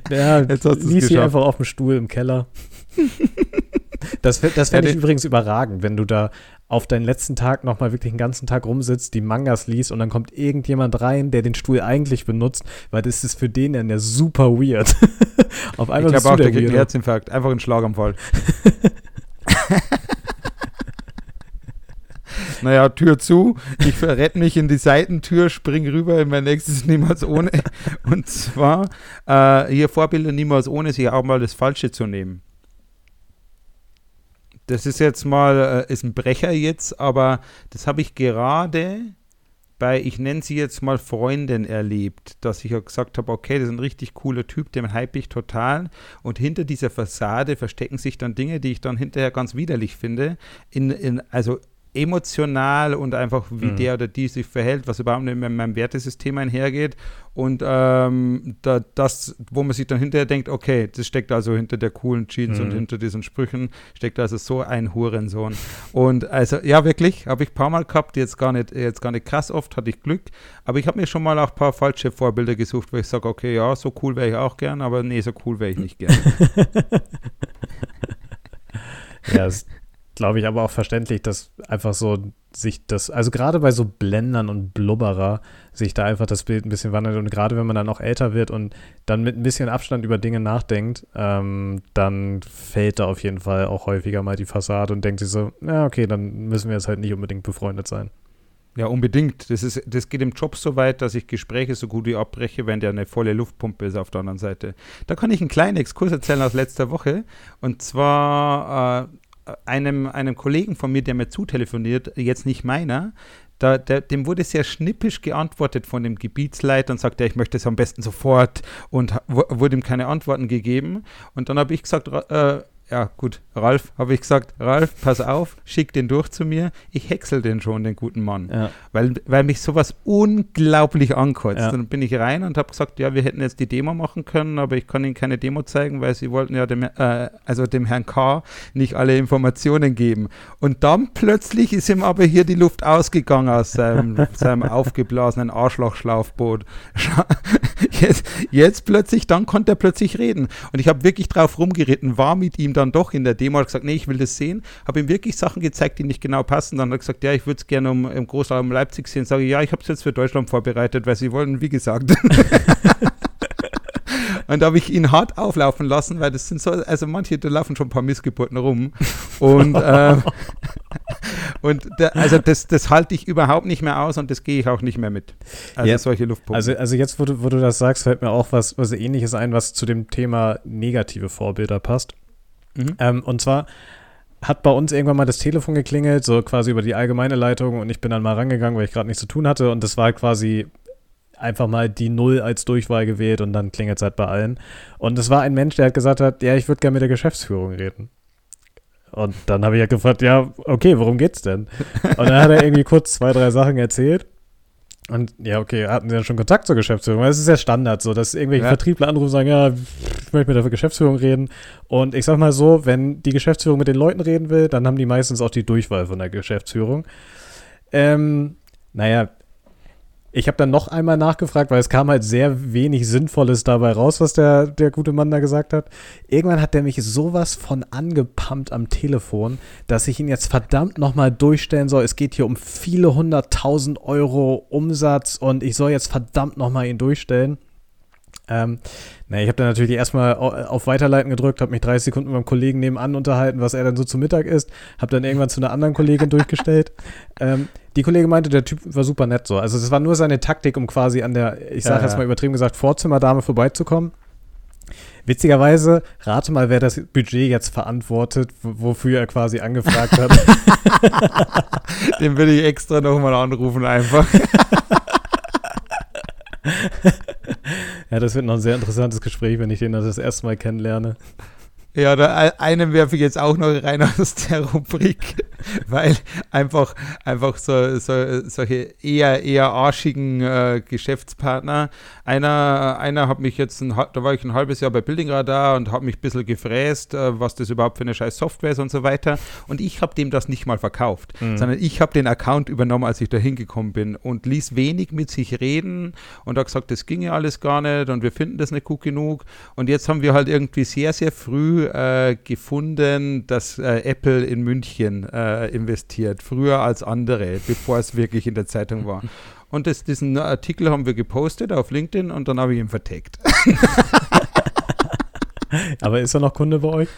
Ja, Jetzt hast lies sie einfach auf dem Stuhl im Keller. Das, das fände ich übrigens überragend, wenn du da auf deinen letzten Tag nochmal wirklich den ganzen Tag rumsitzt, die Mangas liest und dann kommt irgendjemand rein, der den Stuhl eigentlich benutzt, weil das ist für den dann ja super weird. auf Ich einmal bist glaube auch, der der kriegt einen. Herzinfarkt. Einfach einen Schlaganfall. naja, Tür zu. Ich verrette mich in die Seitentür, spring rüber in mein nächstes Niemals ohne. Und zwar äh, hier Vorbilder niemals ohne, sich auch mal das Falsche zu nehmen. Das ist jetzt mal, äh, ist ein Brecher jetzt, aber das habe ich gerade bei, ich nenne sie jetzt mal Freundin erlebt, dass ich auch gesagt habe, okay, das ist ein richtig cooler Typ, den hype ich total. Und hinter dieser Fassade verstecken sich dann Dinge, die ich dann hinterher ganz widerlich finde. In, in, also emotional und einfach wie Mhm. der oder die sich verhält, was überhaupt nicht mit meinem Wertesystem einhergeht. Und ähm, da, das, wo man sich dann hinterher denkt, okay, das steckt also hinter der coolen Jeans und Mhm. hinter diesen Sprüchen, steckt also so ein Hurensohn. Und also, ja, wirklich, habe ich ein paar Mal gehabt, jetzt gar nicht, jetzt gar nicht krass oft, hatte ich Glück. Aber ich habe mir schon mal auch ein paar falsche Vorbilder gesucht, wo ich sage, okay, ja, so cool wäre ich auch gern, aber nee, so cool wäre ich nicht gern. Ja, glaube ich, aber auch verständlich, dass einfach so sich das, also gerade bei so Blendern und Blubberer, sich da einfach das Bild ein bisschen wandelt und gerade wenn man dann auch älter wird und dann mit ein bisschen Abstand über Dinge nachdenkt, ähm, dann fällt da auf jeden Fall auch häufiger mal die Fassade und denkt sich so, ja, okay, dann müssen wir jetzt halt nicht unbedingt befreundet sein. Ja, unbedingt. Das, ist, das geht im Job so weit, dass ich Gespräche so gut wie abbreche, wenn der eine volle Luftpumpe ist auf der anderen Seite. Da kann ich einen kleinen Exkurs erzählen aus letzter Woche. Und zwar äh, einem, einem Kollegen von mir, der mir zutelefoniert, jetzt nicht meiner, da, der, dem wurde sehr schnippisch geantwortet von dem Gebietsleiter und sagte, ich möchte es am besten sofort und wurde ihm keine Antworten gegeben. Und dann habe ich gesagt, äh, ja gut, Ralf, habe ich gesagt, Ralf, pass auf, schick den durch zu mir, ich häcksel den schon, den guten Mann Ja. weil, weil mich sowas unglaublich ankotzt. Ja. Dann bin ich rein und habe gesagt, ja, wir hätten jetzt die Demo machen können, aber ich kann Ihnen keine Demo zeigen, weil Sie wollten ja dem, äh, also dem Herrn K. nicht alle Informationen geben. Und dann plötzlich ist ihm aber hier die Luft ausgegangen aus seinem, seinem aufgeblasenen Arschlochschlaufboot. Jetzt, jetzt plötzlich, dann konnte er plötzlich reden. Und ich habe wirklich drauf rumgeritten, war mit ihm dann doch in der Demo, gesagt, nee, ich will das sehen, habe ihm wirklich Sachen gezeigt, die nicht genau passen. Dann hat er gesagt, ja, ich würde es gerne um, im Großraum Leipzig sehen. Sage ich, ja, ich habe es jetzt für Deutschland vorbereitet, weil sie wollen, wie gesagt. Und da habe ich ihn hart auflaufen lassen, weil das sind so, also manche, da laufen schon ein paar Missgeburten rum. Und, äh, und da, also das, das halte ich überhaupt nicht mehr aus und das gehe ich auch nicht mehr mit. Also Ja, solche Luftpumpen. Also, also jetzt, wo du, wo du das sagst, fällt mir auch was, was ähnliches ein, was zu dem Thema negative Vorbilder passt. Mhm. Ähm, und zwar hat bei uns irgendwann mal das Telefon geklingelt, so quasi über die allgemeine Leitung und ich bin dann mal rangegangen, weil ich gerade nichts zu tun hatte und das war quasi einfach mal die Null als Durchwahl gewählt und dann klingelt es halt bei allen. Und es war ein Mensch, der hat gesagt hat, ja, ich würde gerne mit der Geschäftsführung reden. Und dann habe ich ja gefragt, ja, okay, worum geht's denn? Und dann hat er irgendwie kurz zwei, drei Sachen erzählt. Und ja, okay, hatten sie dann schon Kontakt zur Geschäftsführung? Weil es ist ja Standard so, dass irgendwelche Ja. Vertriebler anrufen und sagen, ja, ich möchte mit der Geschäftsführung reden. Und ich sag mal so, wenn die Geschäftsführung mit den Leuten reden will, dann haben die meistens auch die Durchwahl von der Geschäftsführung. Ähm, naja, ich habe dann noch einmal nachgefragt, weil es kam halt sehr wenig Sinnvolles dabei raus, was der, der gute Mann da gesagt hat. Irgendwann hat der mich sowas von angepumpt am Telefon, dass ich ihn jetzt verdammt nochmal durchstellen soll. Es geht hier um viele hunderttausend Euro Umsatz und ich soll jetzt verdammt nochmal ihn durchstellen. Ähm, na, ich habe dann natürlich erstmal au- auf Weiterleiten gedrückt, habe mich 30 Sekunden mit meinem Kollegen nebenan unterhalten, was er dann so zu Mittag isst, habe dann irgendwann zu einer anderen Kollegin durchgestellt. Ähm, die Kollegin meinte, der Typ war super nett so. Also das war nur seine Taktik, um quasi an der, ich sage Ja, jetzt ja. mal übertrieben gesagt, Vorzimmerdame vorbeizukommen. Witzigerweise, rate mal, wer das Budget jetzt verantwortet, wofür er quasi angefragt hat. Den will ich extra nochmal anrufen einfach. ja, das wird noch ein sehr interessantes Gespräch, wenn ich den das erste Mal kennenlerne. Ja, da e- einen werfe ich jetzt auch noch rein aus der Rubrik, weil einfach, einfach so, so, solche eher, eher arschigen äh, Geschäftspartner. Einer, einer hat mich jetzt, ein, da war ich ein halbes Jahr bei Building Radar und hat mich ein bisschen gefräst, äh, was das überhaupt für eine scheiß Software ist und so weiter. Und ich habe dem das nicht mal verkauft, sondern ich habe den Account übernommen, als ich da hingekommen bin und ließ wenig mit sich reden und hat gesagt, das ginge alles gar nicht und wir finden das nicht gut genug. Und jetzt haben wir halt irgendwie sehr, sehr früh äh, gefunden, dass äh, Apple in München äh, investiert, früher als andere, bevor es wirklich in der Zeitung war. Und das, diesen Artikel haben wir gepostet auf LinkedIn und dann habe ich ihn vertagt. Aber ist er noch Kunde bei euch?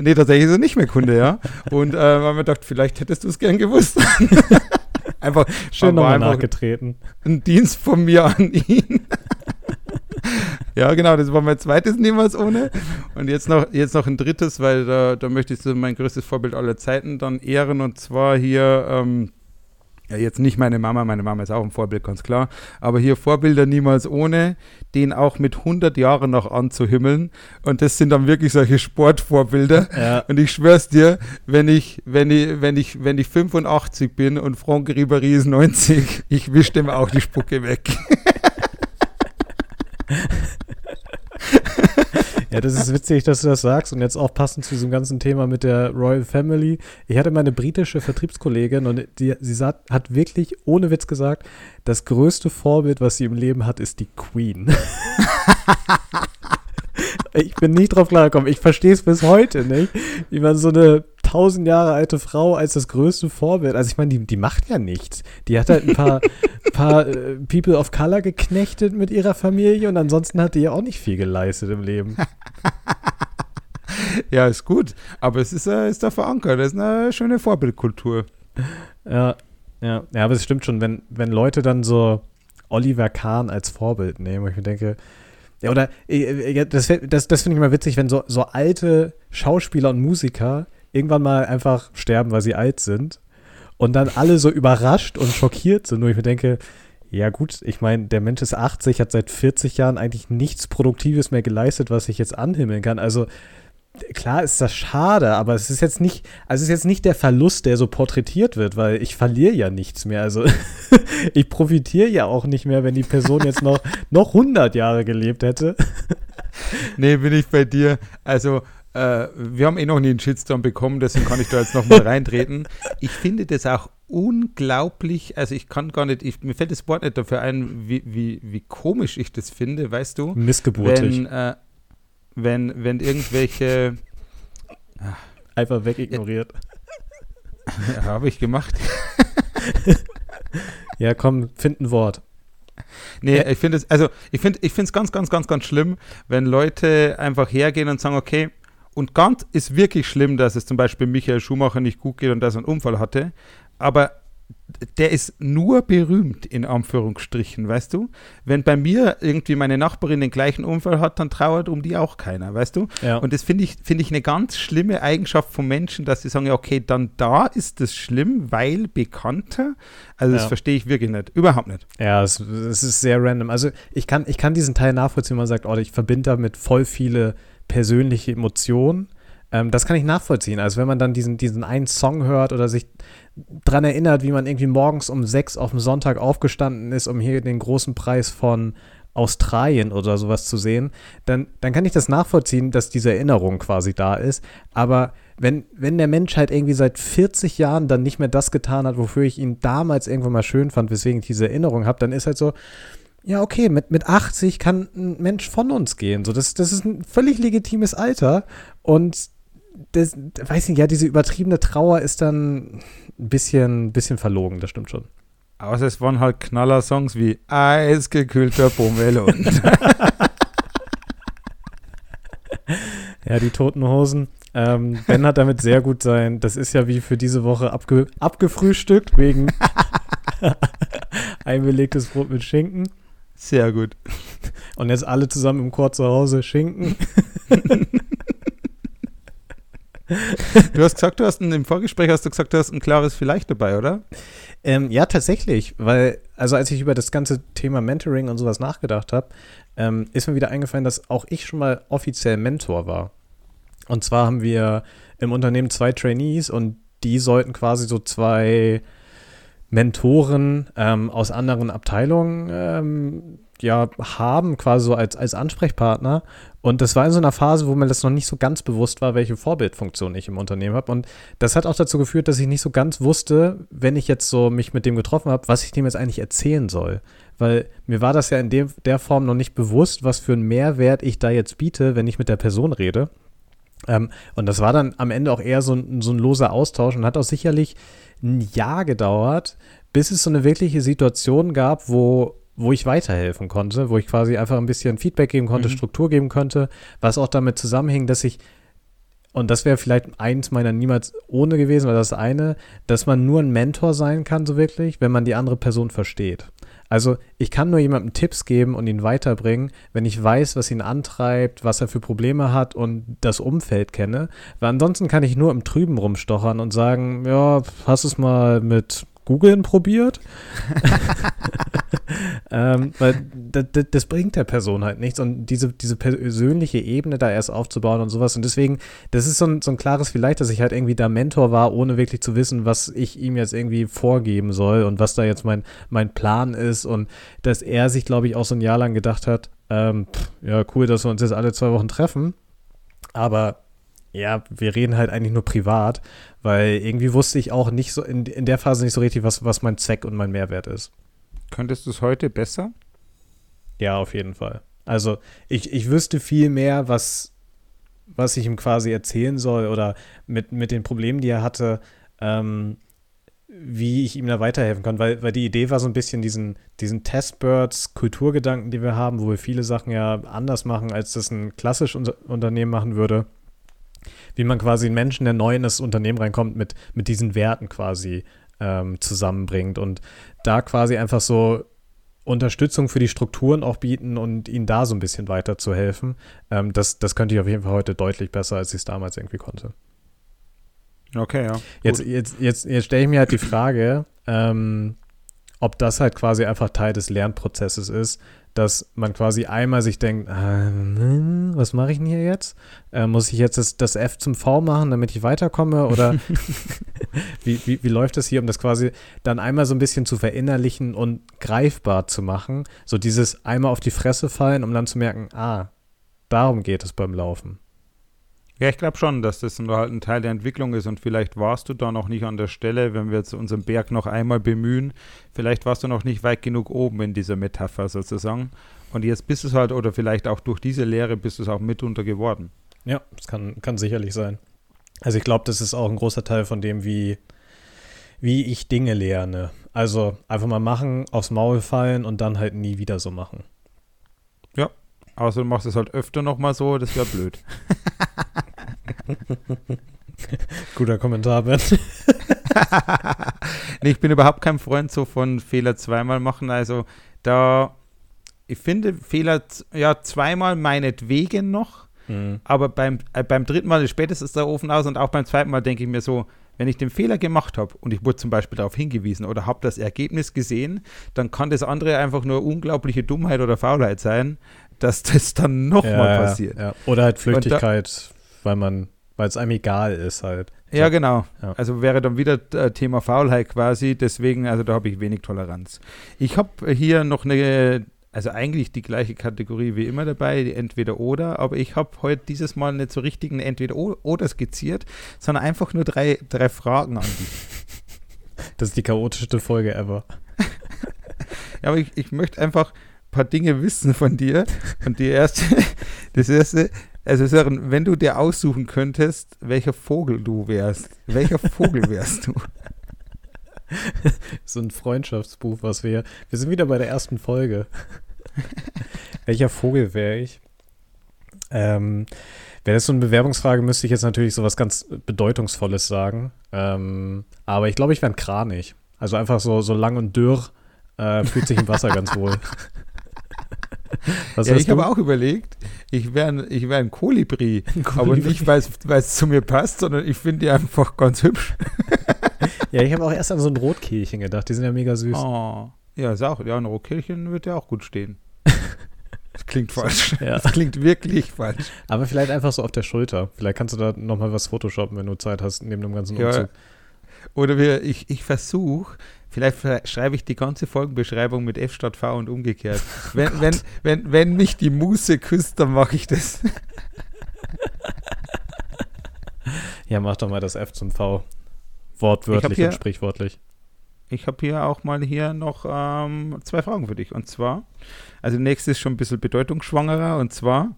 nee, tatsächlich ist er nicht mehr Kunde, ja. Und äh, haben wir gedacht, vielleicht hättest du es gern gewusst. einfach Schön nochmal nachgetreten. ein Dienst von mir an ihn. ja, genau, das war mein zweites Niemals ohne. Und jetzt noch, jetzt noch ein drittes, weil da, da möchte ich so mein größtes Vorbild aller Zeiten dann ehren. Und zwar hier, ähm, ja, jetzt nicht meine Mama, meine Mama ist auch ein Vorbild, ganz klar. Aber hier Vorbilder niemals ohne, den auch mit 100 Jahren noch anzuhimmeln. Und das sind dann wirklich solche Sportvorbilder. Ja. Und ich schwör's dir, wenn ich, wenn ich, wenn ich, wenn ich 85 bin und Franck Ribéry ist 90, ich wisch dem auch die Spucke weg. Ja, das ist witzig, dass du das sagst. Und jetzt auch passend zu diesem ganzen Thema mit der Royal Family. Ich hatte meine britische Vertriebskollegin und die, sie sagt, hat wirklich ohne Witz gesagt, das größte Vorbild, was sie im Leben hat, ist die Queen. ich bin nicht drauf klargekommen. Ich verstehe es bis heute nicht, wie man so eine tausend Jahre alte Frau als das größte Vorbild, also ich meine, die, die macht ja nichts. Die hat halt ein paar, paar äh, People of Color geknechtet mit ihrer Familie und ansonsten hat die ja auch nicht viel geleistet im Leben. Ja, ist gut. Aber es ist, äh, ist da verankert. Das ist eine schöne Vorbildkultur. Ja, ja, ja, aber es stimmt schon, wenn, wenn Leute dann so Oliver Kahn als Vorbild nehmen, wo ich mir denke, ja, oder äh, äh, das, das, das finde ich mal witzig, wenn so, so alte Schauspieler und Musiker irgendwann mal einfach sterben, weil sie alt sind und dann alle so überrascht und schockiert sind, wo ich mir denke, ja gut, ich meine, der Mensch ist 80, hat seit 40 Jahren eigentlich nichts Produktives mehr geleistet, was ich jetzt anhimmeln kann. Also klar ist das schade, aber es ist jetzt nicht, also es ist jetzt nicht der Verlust, der so porträtiert wird, weil ich verliere ja nichts mehr. Also ich profitiere ja auch nicht mehr, wenn die Person jetzt noch, noch 100 Jahre gelebt hätte. Nee, bin ich bei dir. Also, äh, wir haben eh noch nie einen Shitstorm bekommen, deswegen kann ich da jetzt nochmal reintreten. Ich finde das auch unglaublich, also ich kann gar nicht, ich, mir fällt das Wort nicht dafür ein, wie, wie, wie komisch ich das finde, weißt du? Missgeburtig. Wenn, äh, wenn, wenn irgendwelche, Einfach wegignoriert. ja, habe ich gemacht. Ja, komm, find ein Wort. Nee, ich finde es, also ich finde ich finde es ganz, ganz, ganz, ganz schlimm, wenn Leute einfach hergehen und sagen, okay, und ganz ist wirklich schlimm, dass es zum Beispiel Michael Schumacher nicht gut geht und dass er einen Unfall hatte, aber der ist nur berühmt, in Anführungsstrichen, weißt du? Wenn bei mir irgendwie meine Nachbarin den gleichen Unfall hat, dann trauert um die auch keiner, weißt du? Ja. Und das finde ich, finde ich eine ganz schlimme Eigenschaft von Menschen, dass sie sagen, ja, okay, dann da ist das schlimm, weil bekannter. Also das Ja. verstehe ich wirklich nicht. Überhaupt nicht. Ja, es, es ist sehr random. Also ich kann, ich kann diesen Teil nachvollziehen, wenn man sagt, oh, ich verbinde damit voll viele persönliche Emotionen. ähm, das kann ich nachvollziehen. Also wenn man dann diesen, diesen einen Song hört oder sich dran erinnert, wie man irgendwie morgens um sechs auf dem Sonntag aufgestanden ist, um hier den großen Preis von Australien oder sowas zu sehen, dann, dann kann ich das nachvollziehen, dass diese Erinnerung quasi da ist. Aber wenn, wenn der Mensch halt irgendwie seit 40 Jahren dann nicht mehr das getan hat, wofür ich ihn damals irgendwann mal schön fand, weswegen ich diese Erinnerung habe, dann ist halt so, ja, okay, mit, mit 80 kann ein Mensch von uns gehen. So, das, das ist ein völlig legitimes Alter. Und das, weiß nicht, ja, diese übertriebene Trauer ist dann ein bisschen, bisschen verlogen, das stimmt schon. Außer es waren halt Knaller-Songs wie Eisgekühlter Pommelon. ja, die toten Hosen. Ähm, ben hat damit sehr gut sein. Das ist ja wie für diese Woche abge abgefrühstückt wegen einbelegtes Brot mit Schinken. Sehr gut. Und jetzt alle zusammen im Chor zu Hause Schinken. Du hast gesagt, du hast ein, im Vorgespräch hast du gesagt, du hast ein klares Vielleicht dabei, oder? Ähm, ja, tatsächlich, weil, also als ich über das ganze Thema Mentoring und sowas nachgedacht habe, ähm, ist mir wieder eingefallen, dass auch ich schon mal offiziell Mentor war. Und zwar haben wir im Unternehmen zwei Trainees und die sollten quasi so zwei Mentoren ähm, aus anderen Abteilungen ähm, ja, haben, quasi so als, als Ansprechpartner. Und das war in so einer Phase, wo mir das noch nicht so ganz bewusst war, welche Vorbildfunktion ich im Unternehmen habe. Und das hat auch dazu geführt, dass ich nicht so ganz wusste, wenn ich jetzt so mich mit dem getroffen habe, was ich dem jetzt eigentlich erzählen soll. Weil mir war das ja in dem, der Form noch nicht bewusst, was für einen Mehrwert ich da jetzt biete, wenn ich mit der Person rede. Ähm, und das war dann am Ende auch eher so ein, so ein loser Austausch und hat auch sicherlich ein Jahr gedauert, bis es so eine wirkliche Situation gab, wo, wo ich weiterhelfen konnte, wo ich quasi einfach ein bisschen Feedback geben konnte, mhm. Struktur geben konnte, was auch damit zusammenhing, dass ich und das wäre vielleicht eins meiner niemals ohne gewesen, weil das eine, dass man nur ein Mentor sein kann, so wirklich, wenn man die andere Person versteht. Also ich kann nur jemandem Tipps geben und ihn weiterbringen, wenn ich weiß, was ihn antreibt, was er für Probleme hat und das Umfeld kenne. Weil ansonsten kann ich nur im Trüben rumstochern und sagen, ja, hast es mal mit Googeln probiert. ähm, weil das, bringt der Person halt nichts und diese, diese persönliche Ebene da erst aufzubauen und sowas. Und deswegen, das ist so ein, so ein klares Vielleicht, dass ich halt irgendwie da Mentor war, ohne wirklich zu wissen, was ich ihm jetzt irgendwie vorgeben soll und was da jetzt mein, mein Plan ist. Und dass er sich, glaube ich, auch so ein Jahr lang gedacht hat, ähm, pff, ja, cool, dass wir uns jetzt alle zwei Wochen treffen. Aber ja, wir reden halt eigentlich nur privat, weil irgendwie wusste ich auch nicht so in, in der Phase nicht so richtig, was, was mein Zweck und mein Mehrwert ist. Könntest du es heute besser? Ja, auf jeden Fall. Also ich, ich wüsste viel mehr, was, was ich ihm quasi erzählen soll oder mit, mit den Problemen, die er hatte, ähm, wie ich ihm da weiterhelfen kann, weil, weil die Idee war so ein bisschen diesen, diesen Testbirds-Kulturgedanken, die wir haben, wo wir viele Sachen ja anders machen, als das ein klassisches Unternehmen machen würde wie man quasi einen Menschen, der neu in das Unternehmen reinkommt, mit, mit diesen Werten quasi ähm, zusammenbringt und da quasi einfach so Unterstützung für die Strukturen auch bieten und ihnen da so ein bisschen weiterzuhelfen. Ähm, das, das könnte ich auf jeden Fall heute deutlich besser, als ich es damals irgendwie konnte. Okay, ja. Jetzt, jetzt, jetzt, jetzt stelle ich mir halt die Frage, ähm, ob das halt quasi einfach Teil des Lernprozesses ist, dass man quasi einmal sich denkt, äh, was mache ich denn hier jetzt? Äh, muss ich jetzt das, das, F zum V machen, damit ich weiterkomme? Oder wie, wie, wie läuft das hier, um das quasi dann einmal so ein bisschen zu verinnerlichen und greifbar zu machen? So dieses einmal auf die Fresse fallen, um dann zu merken, ah, darum geht es beim Laufen. Ja, ich glaube schon, dass das halt ein Teil der Entwicklung ist und vielleicht warst du da noch nicht an der Stelle, wenn wir jetzt unseren Berg noch einmal bemühen, vielleicht warst du noch nicht weit genug oben in dieser Metapher sozusagen und jetzt bist du es halt oder vielleicht auch durch diese Lehre bist du es auch mitunter geworden. Ja, das kann, kann sicherlich sein. Also ich glaube, das ist auch ein großer Teil von dem, wie, wie ich Dinge lerne. Also einfach mal machen, aufs Maul fallen und dann halt nie wieder so machen. Ja, außer du machst es halt öfter nochmal so, das wäre blöd. Guter Kommentar, Ben. nee, ich bin überhaupt kein Freund so von Fehler zweimal machen. Also da, ich finde Fehler ja zweimal meinetwegen noch, mhm. aber beim, äh, beim dritten Mal ist spätestens der Ofen aus und auch beim zweiten Mal denke ich mir so, wenn ich den Fehler gemacht habe und ich wurde zum Beispiel darauf hingewiesen oder habe das Ergebnis gesehen, dann kann das andere einfach nur unglaubliche Dummheit oder Faulheit sein, dass das dann nochmal ja, passiert. Ja. Oder halt Flüchtigkeit, da, weil man weil es einem egal ist halt. Ich Ja, hab- genau. Ja. Also wäre dann wieder äh, Thema Faulheit quasi. Deswegen, also da habe ich wenig Toleranz. Ich habe hier noch eine, also eigentlich die gleiche Kategorie wie immer dabei, die Entweder-Oder. Aber ich habe heute dieses Mal nicht so richtig ein Entweder-Oder skizziert, sondern einfach nur drei, drei Fragen an dich. Das ist die chaotischste Folge ever. Ja, aber ich, ich möchte einfach ein paar Dinge wissen von dir. Und die erste, das erste, also Sören, wenn du dir aussuchen könntest, welcher Vogel du wärst, welcher Vogel wärst du? So ein Freundschaftsbuch, was wir. Wir sind wieder bei der ersten Folge. Welcher Vogel wäre ich? Ähm, wäre das so eine Bewerbungsfrage, müsste ich jetzt natürlich so was ganz Bedeutungsvolles sagen. Ähm, aber ich glaube, ich wäre ein Kranich. Also einfach so, so lang und dürr, äh, fühlt sich im Wasser ganz wohl. Ja, ich habe auch überlegt, ich wäre ein, ich wär ein Kolibri, aber Kolibri. nicht, weil es zu mir passt, sondern ich finde die einfach ganz hübsch. Ja, ich habe auch erst an so ein Rotkehlchen gedacht. Die sind ja mega süß. Oh. Ja, ist auch, ja, ein Rotkehlchen wird ja auch gut stehen. Das klingt falsch. Ja. Das klingt wirklich falsch. Aber vielleicht einfach so auf der Schulter. Vielleicht kannst du da nochmal was photoshoppen, wenn du Zeit hast, neben dem ganzen Ja, Umzug. Oder wir, ich, ich versuche, vielleicht schreibe ich die ganze Folgenbeschreibung mit F statt V und umgekehrt. Wenn, wenn, wenn, wenn mich die Muse küsst, dann mache ich das. Ja, mach doch mal das F zum V. Wortwörtlich hier- und sprichwörtlich. Ich habe hier auch mal hier noch ähm, zwei Fragen für dich. Und zwar, also nächstes ist schon ein bisschen bedeutungsschwangerer. Und zwar,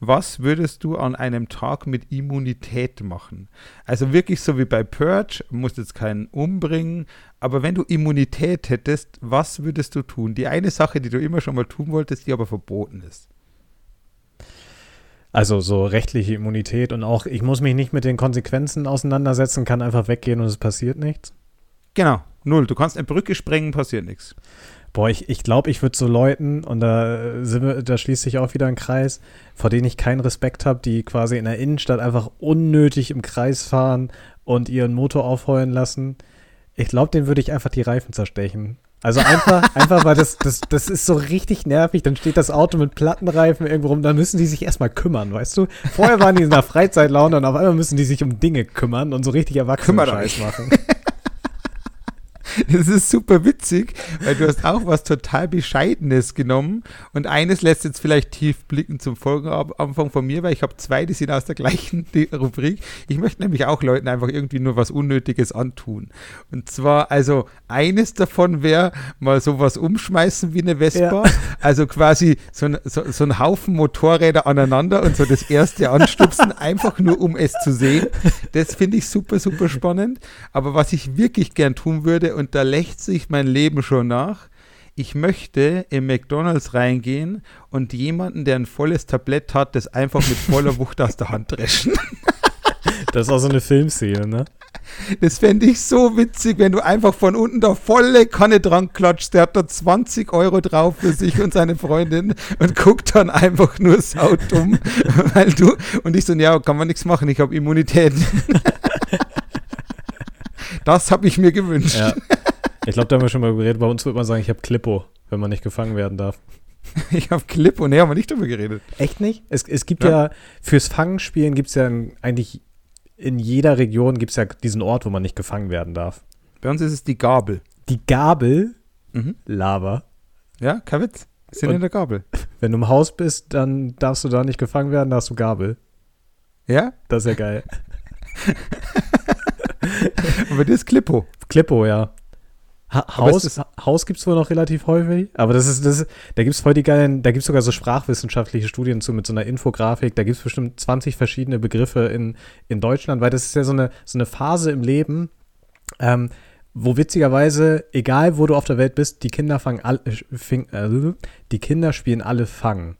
was würdest du an einem Tag mit Immunität machen? Also wirklich so wie bei Purge, musst jetzt keinen umbringen, aber wenn du Immunität hättest, was würdest du tun? Die eine Sache, die du immer schon mal tun wolltest, die aber verboten ist. Also so rechtliche Immunität und auch, ich muss mich nicht mit den Konsequenzen auseinandersetzen, kann einfach weggehen und es passiert nichts. Genau, null. Du kannst eine Brücke sprengen, passiert nichts. Boah, ich glaube, ich, glaub, ich würde so Leuten, und da, sind wir, da schließt sich auch wieder ein Kreis, vor denen ich keinen Respekt habe, die quasi in der Innenstadt einfach unnötig im Kreis fahren und ihren Motor aufheulen lassen. Ich glaube, den würde ich einfach die Reifen zerstechen. Also einfach, einfach, weil das, das, das ist so richtig nervig. Dann steht das Auto mit Plattenreifen irgendwo rum. Da müssen die sich erstmal kümmern, weißt du? Vorher waren die in der Freizeitlaune und auf einmal müssen die sich um Dinge kümmern und so richtig erwachsenen Scheiß machen. Das ist super witzig, weil du hast auch was total Bescheidenes genommen und eines lässt jetzt vielleicht tief blicken zum Folgenanfang von mir, weil ich habe zwei, die sind aus der gleichen Rubrik. Ich möchte nämlich auch Leuten einfach irgendwie nur was Unnötiges antun. Und zwar, also eines davon wäre mal sowas umschmeißen wie eine Vespa, also quasi so ein, so, so ein Haufen Motorräder aneinander und so das erste anstupsen, einfach nur um es zu sehen. Das finde ich super, super spannend. Aber was ich wirklich gern tun würde, und da lächt sich mein Leben schon nach, ich möchte im McDonalds reingehen und jemanden, der ein volles Tablett hat, das einfach mit voller Wucht aus der Hand dreschen. Das ist auch so eine Filmszene, ne? Das fände ich so witzig, wenn du einfach von unten da volle Kanne dran klatscht. Der hat da 20 Euro drauf für sich und seine Freundin und guckt dann einfach nur saudumm, weil du und ich so, ja, kann man nichts machen, ich habe Immunität. Das habe ich mir gewünscht. Ja. Ich glaube, da haben wir schon mal geredet. Bei uns würde man sagen, ich habe Klippo, wenn man nicht gefangen werden darf. Ich habe Clip und nee, haben wir nicht drüber geredet. Echt nicht? Es, es gibt ja, Ja. fürs Fangenspielen gibt es ja in, eigentlich in jeder Region gibt es ja diesen Ort, wo man nicht gefangen werden darf. Bei uns ist es die Gabel. Die Gabel, Mhm. Lava. Ja, kein Witz. Sind Und- in der Gabel. Wenn du im Haus bist, dann darfst du da nicht gefangen werden, da hast du Gabel. Ja? Das ist ja geil. Aber das ist Klippo. Klippo, ja. Ha Haus, ist Haus gibt es wohl noch relativ häufig, aber das ist, das ist, da gibt es voll die geilen, da gibt es sogar so sprachwissenschaftliche Studien zu mit so einer Infografik, da gibt es bestimmt 20 verschiedene Begriffe in, in Deutschland, weil das ist ja so eine, so eine Phase im Leben, ähm, wo witzigerweise, egal wo du auf der Welt bist, die Kinder fangen alle, äh, fing, äh, die Kinder spielen alle Fangen.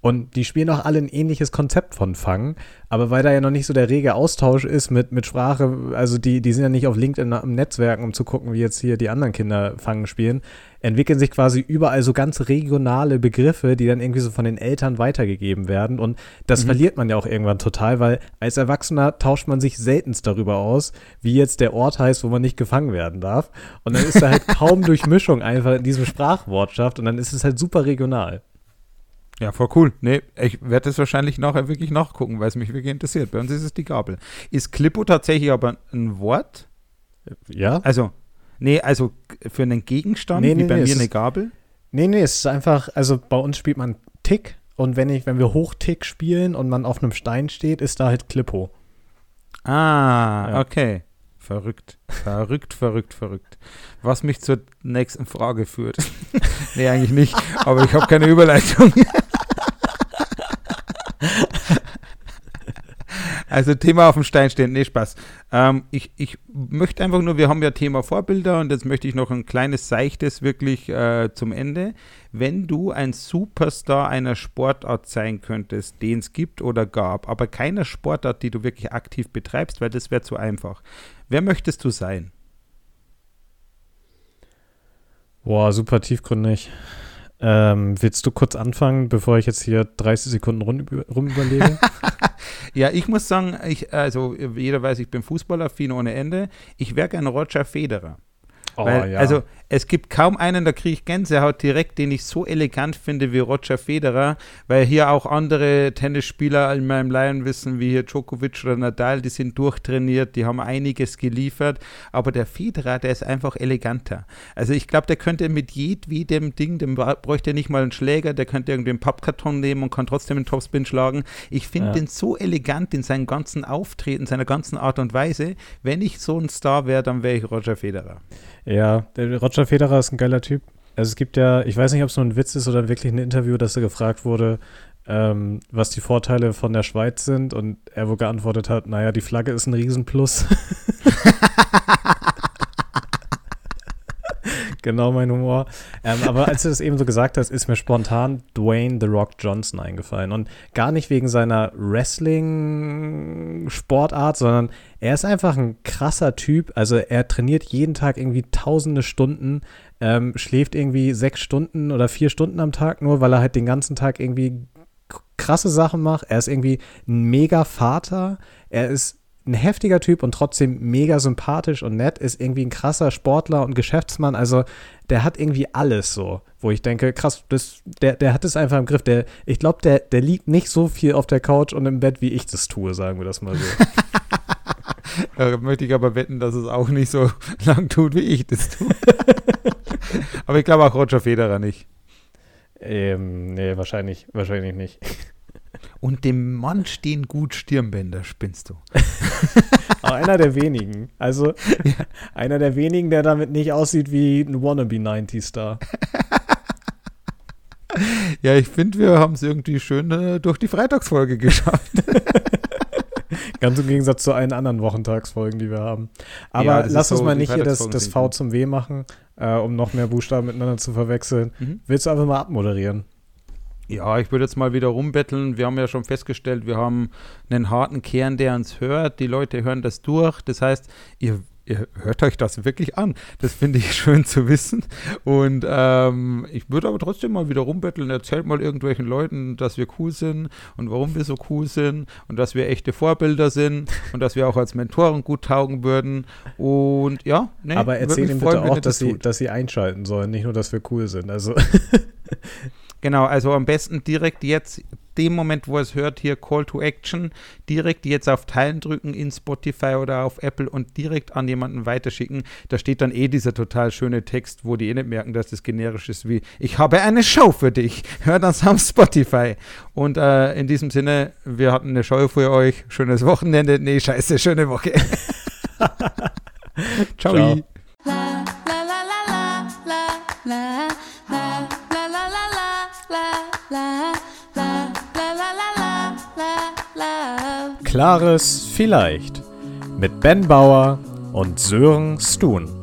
Und die spielen auch alle ein ähnliches Konzept von Fangen, aber weil da ja noch nicht so der rege Austausch ist mit, mit Sprache, also die, die sind ja nicht auf LinkedIn am Netzwerken, um zu gucken, wie jetzt hier die anderen Kinder Fangen spielen, entwickeln sich quasi überall so ganz regionale Begriffe, die dann irgendwie so von den Eltern weitergegeben werden. Und das verliert man ja auch irgendwann total, weil als Erwachsener tauscht man sich seltenst darüber aus, wie jetzt der Ort heißt, wo man nicht gefangen werden darf. Und dann ist da halt kaum Durchmischung einfach in diesem Sprachwortschaft und dann ist es halt super regional. Ja, voll cool. Nee, ich werde das wahrscheinlich nachher wirklich nachgucken, weil es mich wirklich interessiert. Bei uns ist es die Gabel. Ist Klippo tatsächlich aber ein Wort? Ja? Also, nee, also für einen Gegenstand, Nee, wie nee, bei nee, mir eine Gabel? Nee, nee, es ist einfach, also bei uns spielt man Tick und wenn ich, wenn wir Hochtick spielen und man auf einem Stein steht, ist da halt Klippo. Ah, Ja. okay. Verrückt, verrückt, verrückt, verrückt. Was mich zur nächsten Frage führt. nee, eigentlich nicht, aber ich habe keine Überleitung. also Thema auf dem Stein stehen, nee, Spaß. Ähm, ich, ich möchte einfach nur, wir haben ja Thema Vorbilder und jetzt möchte ich noch ein kleines Seichtes wirklich äh, zum Ende. Wenn du ein Superstar einer Sportart sein könntest, den es gibt oder gab, aber keiner Sportart, die du wirklich aktiv betreibst, weil das wäre zu einfach. Wer möchtest du sein? Boah, super tiefgründig. Ähm, willst du kurz anfangen, bevor ich jetzt hier 30 Sekunden rum, rum überlege? Ja, ich muss sagen, ich, also jeder weiß, ich bin Fußballaffin ohne Ende. Ich wäre gern Roger Federer. Oh, Weil, Also es gibt kaum einen, da kriege ich Gänsehaut direkt, den ich so elegant finde wie Roger Federer, weil hier auch andere Tennisspieler in meinem Laien wissen, wie hier Djokovic oder Nadal, die sind durchtrainiert, die haben einiges geliefert, aber der Federer, der ist einfach eleganter. Also ich glaube, der könnte mit jedem Ding, dem bräuchte er nicht mal einen Schläger, der könnte irgendwie einen Pappkarton nehmen und kann trotzdem einen Topspin schlagen. Ich finde Ja. den so elegant in seinem ganzen Auftreten, seiner ganzen Art und Weise. Wenn ich so ein Star wäre, dann wäre ich Roger Federer. Ja, der Roger Federer ist ein geiler Typ. Also es gibt ja, ich weiß nicht, ob es nur ein Witz ist oder wirklich ein Interview, dass er gefragt wurde, ähm, was die Vorteile von der Schweiz sind und er wohl geantwortet hat, naja, die Flagge ist ein Riesenplus. genau mein Humor. Ähm, aber als du das eben so gesagt hast, ist mir spontan Dwayne The Rock Johnson eingefallen. Und gar nicht wegen seiner Wrestling-Sportart, sondern er ist einfach ein krasser Typ. Also er trainiert jeden Tag irgendwie tausende Stunden, ähm, schläft irgendwie sechs Stunden oder vier Stunden am Tag nur, weil er halt den ganzen Tag irgendwie krasse Sachen macht. Er ist irgendwie ein mega Vater. Er ist ein heftiger Typ und trotzdem mega sympathisch und nett, ist irgendwie ein krasser Sportler und Geschäftsmann. Also der hat irgendwie alles so, wo ich denke, krass, das, der, der hat es einfach im Griff. Der, ich glaube, der, der liegt nicht so viel auf der Couch und im Bett, wie ich das tue, sagen wir das mal so. Da möchte ich aber wetten, dass es auch nicht so lang tut, wie ich das tue. aber ich glaube auch Roger Federer nicht. ähm, nee, wahrscheinlich, wahrscheinlich nicht. Und dem Mann stehen gut Stirnbänder, spinnst du. Aber einer der wenigen. Also einer der wenigen, der damit nicht aussieht wie ein Wannabe 90-Star. Ja, ich finde, wir haben es irgendwie schön äh, durch die Freitagsfolge geschafft. Ganz im Gegensatz zu allen anderen Wochentagsfolgen, die wir haben. Aber Ja, lass uns so, mal nicht hier das, das V zum W machen, äh, um noch mehr Buchstaben miteinander zu verwechseln. Mhm. Willst du einfach mal abmoderieren? Ja, ich würde jetzt mal wieder rumbetteln. Wir haben ja schon festgestellt, wir haben einen harten Kern, der uns hört. Die Leute hören das durch. Das heißt, ihr, ihr hört euch das wirklich an. Das finde ich schön zu wissen. Und ähm, ich würde aber trotzdem mal wieder rumbetteln. Erzählt mal irgendwelchen Leuten, dass wir cool sind und warum wir so cool sind und dass wir echte Vorbilder sind und dass wir auch als Mentoren gut taugen würden. Und ja, nee, Aber würde erzähl mich ihnen bitte auch, dass sie, tut. dass sie einschalten sollen, nicht nur, dass wir cool sind. Also Genau, also am besten direkt jetzt, dem Moment, wo es hört, hier Call to Action, direkt jetzt auf Teilen drücken in Spotify oder auf Apple und direkt an jemanden weiterschicken. Da steht dann eh dieser total schöne Text, wo die eh nicht merken, dass das generisch ist, wie ich habe eine Show für dich. Hör das auf Spotify. Und äh, in diesem Sinne, wir hatten eine Show für euch. Schönes Wochenende. Nee, scheiße, schöne Woche. Ciao. Ciao. La, la, la, Klares Vielleicht mit Ben Bauer und Sören Stun.